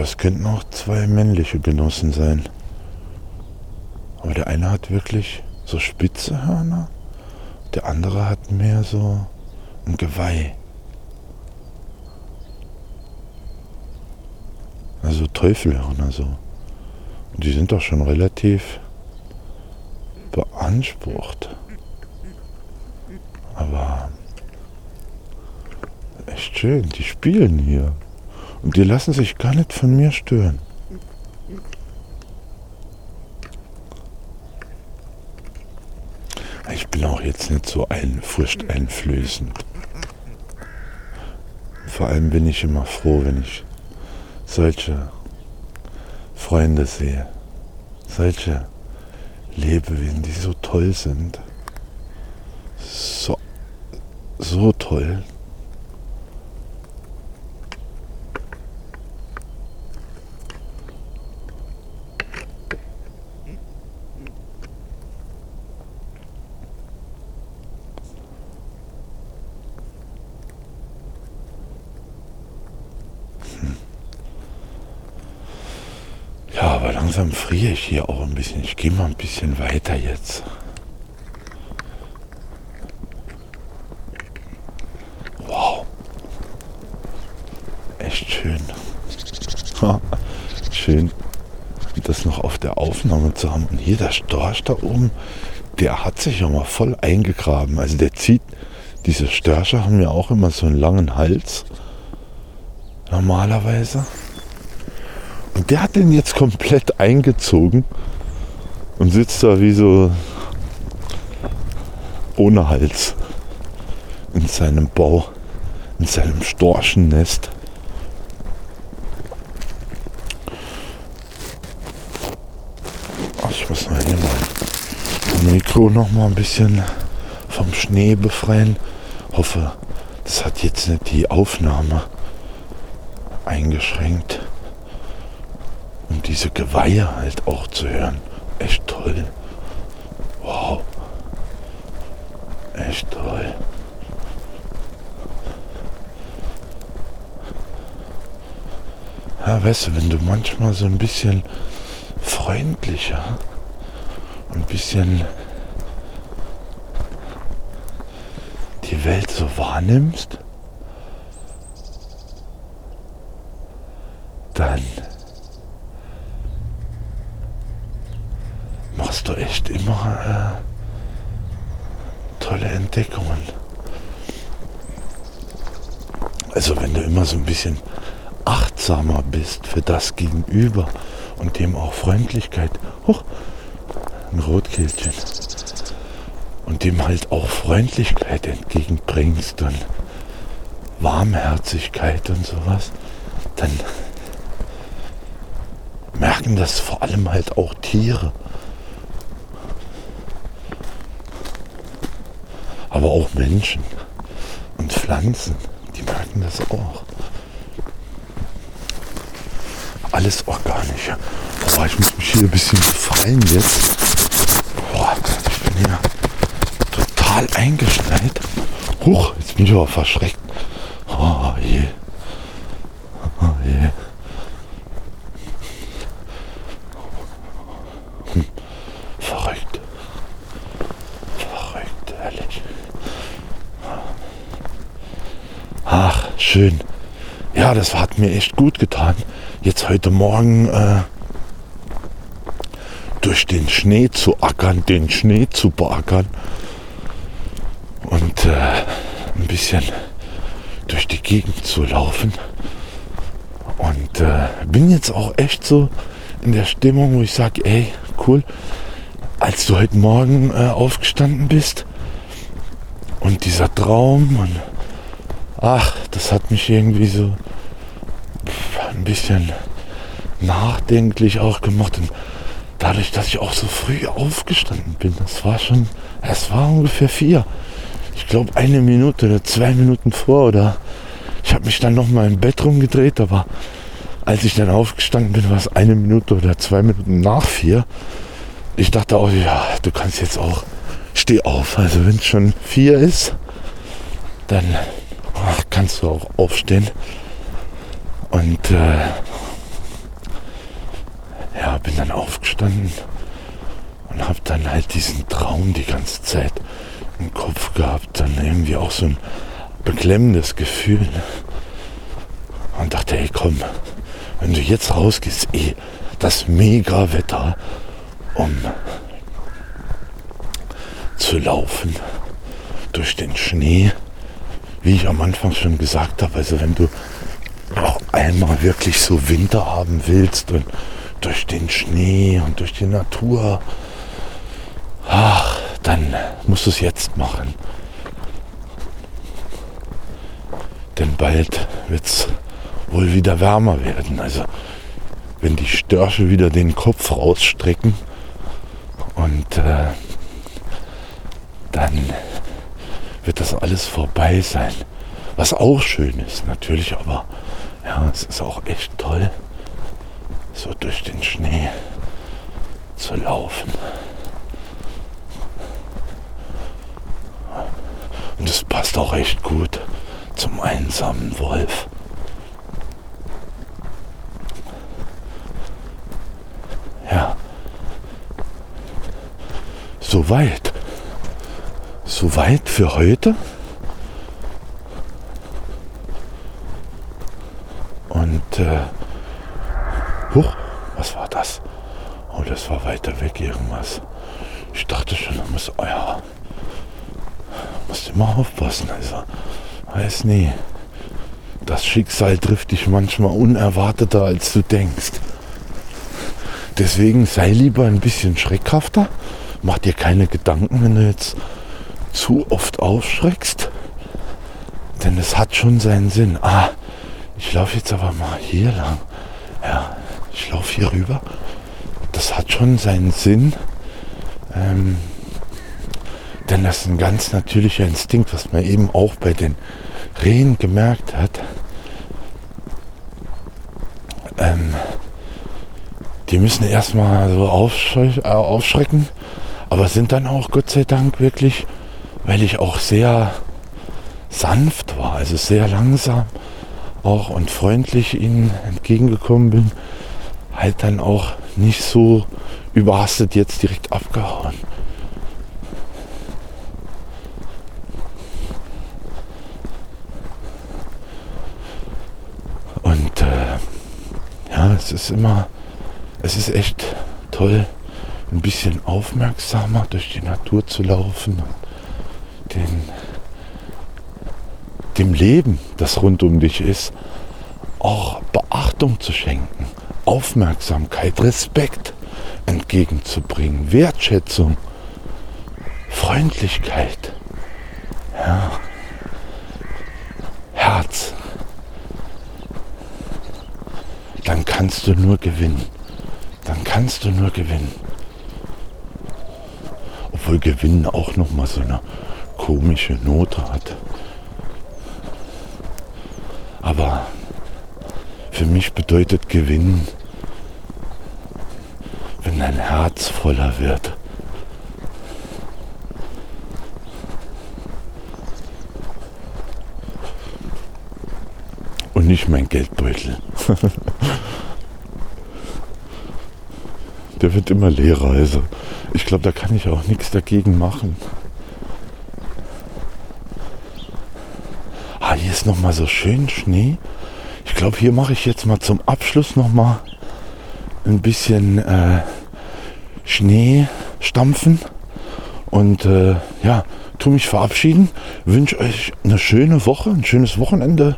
Es könnten auch zwei männliche Genossen sein. Aber der eine hat wirklich so spitze Hörner, der andere hat mehr so ein Geweih. Also Teufelhörner so. Und die sind doch schon relativ beansprucht. Aber echt schön, die spielen hier. Und die lassen sich gar nicht von mir stören. Ich bin auch jetzt nicht so ein furchteinflößend. Vor allem bin ich immer froh, wenn ich solche Freunde sehe. Solche Lebewesen, die so toll sind. So, so toll. Ja, aber langsam friere ich hier auch ein bisschen. Ich gehe mal ein bisschen weiter jetzt. Wow. Echt schön. Schön, das noch auf der Aufnahme zu haben. Und hier der Storch da oben, der hat sich ja mal voll eingegraben. Also der zieht, diese Störche haben ja auch immer so einen langen Hals. Normalerweise. Und der hat den jetzt komplett eingezogen und sitzt da wie so ohne Hals in seinem Bau, in seinem Storchennest. Ich muss mal hier mein Mikro noch mal ein bisschen vom Schnee befreien. Hoffe, das hat jetzt nicht die Aufnahme eingeschränkt. Und diese Geweihe halt auch zu hören. Echt toll. Wow. Echt toll. Ja, weißt du, wenn du manchmal so ein bisschen freundlicher, ein bisschen die Welt so wahrnimmst, dann machst du echt immer äh, tolle Entdeckungen. Also wenn du immer so ein bisschen achtsamer bist für das Gegenüber und dem auch Freundlichkeit, hoch, ein Rotkehlchen, und dem halt auch Freundlichkeit entgegenbringst und Warmherzigkeit und sowas, dann merken das vor allem halt auch Tiere. Aber auch Menschen und Pflanzen, die merken das auch. Alles organische. Boah, ich muss mich hier ein bisschen befreien jetzt. Boah, ich bin hier total eingeschneit. Huch, jetzt bin ich aber verschreckt. Oh je. Oh je. Hm. Verrückt. Verrückt, ehrlich. Ach, schön. Ja, das hat mir echt gut getan. Jetzt heute Morgen äh, durch den Schnee zu ackern, den Schnee zu beackern und äh, ein bisschen durch die Gegend zu laufen. Und äh, bin jetzt auch echt so in der Stimmung, wo ich sage, ey, cool, als du heute Morgen äh, aufgestanden bist und dieser Traum und ach, das hat mich irgendwie so ein bisschen nachdenklich auch gemacht. Und dadurch, dass ich auch so früh aufgestanden bin, das war schon, es war ungefähr vier. Ich glaube eine Minute oder zwei Minuten vor oder ich habe mich dann noch mal im Bett rumgedreht, aber als ich dann aufgestanden bin, war es eine Minute oder zwei Minuten nach vier. Ich dachte auch, ja, du kannst jetzt auch, steh auf. Also wenn es schon vier ist, dann kannst du auch aufstehen. Und äh, ja, bin dann aufgestanden und habe dann halt diesen Traum die ganze Zeit im Kopf gehabt. Dann irgendwie auch so ein beklemmendes Gefühl. Und dachte, ey komm, wenn du jetzt rausgehst, eh, das Mega-Wetter, um zu laufen durch den Schnee, wie ich am Anfang schon gesagt habe, also wenn du auch einmal wirklich so Winter haben willst und durch den Schnee und durch die Natur, ach, dann musst du es jetzt machen. Denn bald wird es wohl wieder wärmer werden. Also wenn die Störche wieder den Kopf rausstrecken und äh, dann wird das alles vorbei sein. Was auch schön ist natürlich, aber ja, es ist auch echt toll, so durch den Schnee zu laufen. Und es passt auch echt gut zum einsamen Wolf. Ja. Soweit. Soweit für heute. Und äh, huch, was war das? Oh, das war weiter weg irgendwas. Ich dachte schon, da muss, oh ja, musst immer aufpassen. Also, weiß nie. Das Schicksal trifft dich manchmal unerwarteter, als du denkst. Deswegen sei lieber ein bisschen schreckhafter. Mach dir keine Gedanken, wenn du jetzt zu oft aufschreckst. Denn es hat schon seinen Sinn. Ah, ich laufe jetzt aber mal hier lang. Ja, ich laufe hier rüber. Das hat schon seinen Sinn. Ähm, denn das ist ein ganz natürlicher Instinkt, was man eben auch bei den Rehen gemerkt hat. ähm, die müssen erstmal so äh, aufschrecken, aber sind dann auch Gott sei Dank wirklich, weil ich auch sehr sanft war, also sehr langsam auch und freundlich ihnen entgegengekommen bin, halt dann auch nicht so überhastet jetzt direkt abgehauen. Und äh, ja, es ist immer, es ist echt toll, ein bisschen aufmerksamer durch die Natur zu laufen und den, dem Leben, das rund um dich ist, auch Beachtung zu schenken, Aufmerksamkeit, Respekt entgegenzubringen, Wertschätzung, Freundlichkeit, ja, Herz, dann kannst du nur gewinnen. Dann kannst du nur gewinnen. Obwohl Gewinnen auch noch mal so eine komische Note hat. Aber für mich bedeutet Gewinnen wenn dein Herz voller wird. Und nicht mein Geldbeutel. Der wird immer leerer. Also ich glaube, da kann ich auch nichts dagegen machen. Ah, hier noch mal so schön Schnee. Ich glaube, hier mache ich jetzt mal zum Abschluss noch mal ein bisschen äh, Schnee stampfen und äh, ja, tu mich verabschieden. Wünsche euch eine schöne Woche, ein schönes Wochenende,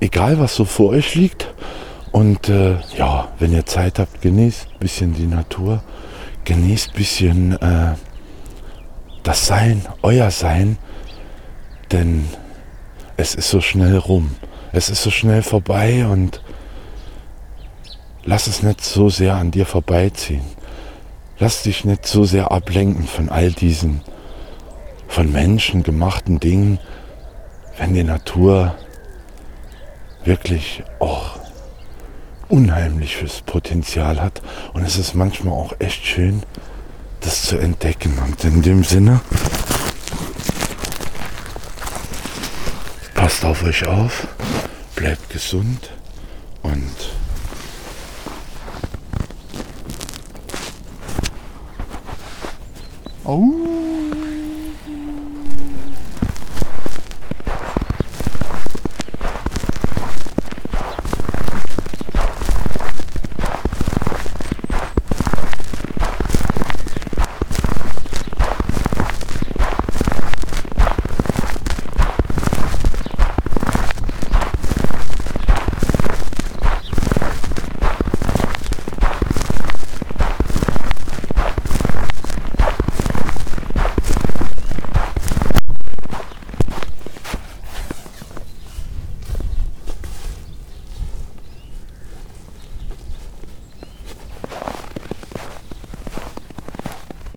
egal was so vor euch liegt. Und äh, ja, wenn ihr Zeit habt, genießt ein bisschen die Natur, genießt ein bisschen äh, das Sein, euer Sein, denn es ist so schnell rum. Es ist so schnell vorbei und lass es nicht so sehr an dir vorbeiziehen. Lass dich nicht so sehr ablenken von all diesen von Menschen gemachten Dingen, wenn die Natur wirklich auch unheimliches Potenzial hat. Und es ist manchmal auch echt schön, das zu entdecken. Und in dem Sinne, passt auf euch auf, bleibt gesund und Oh.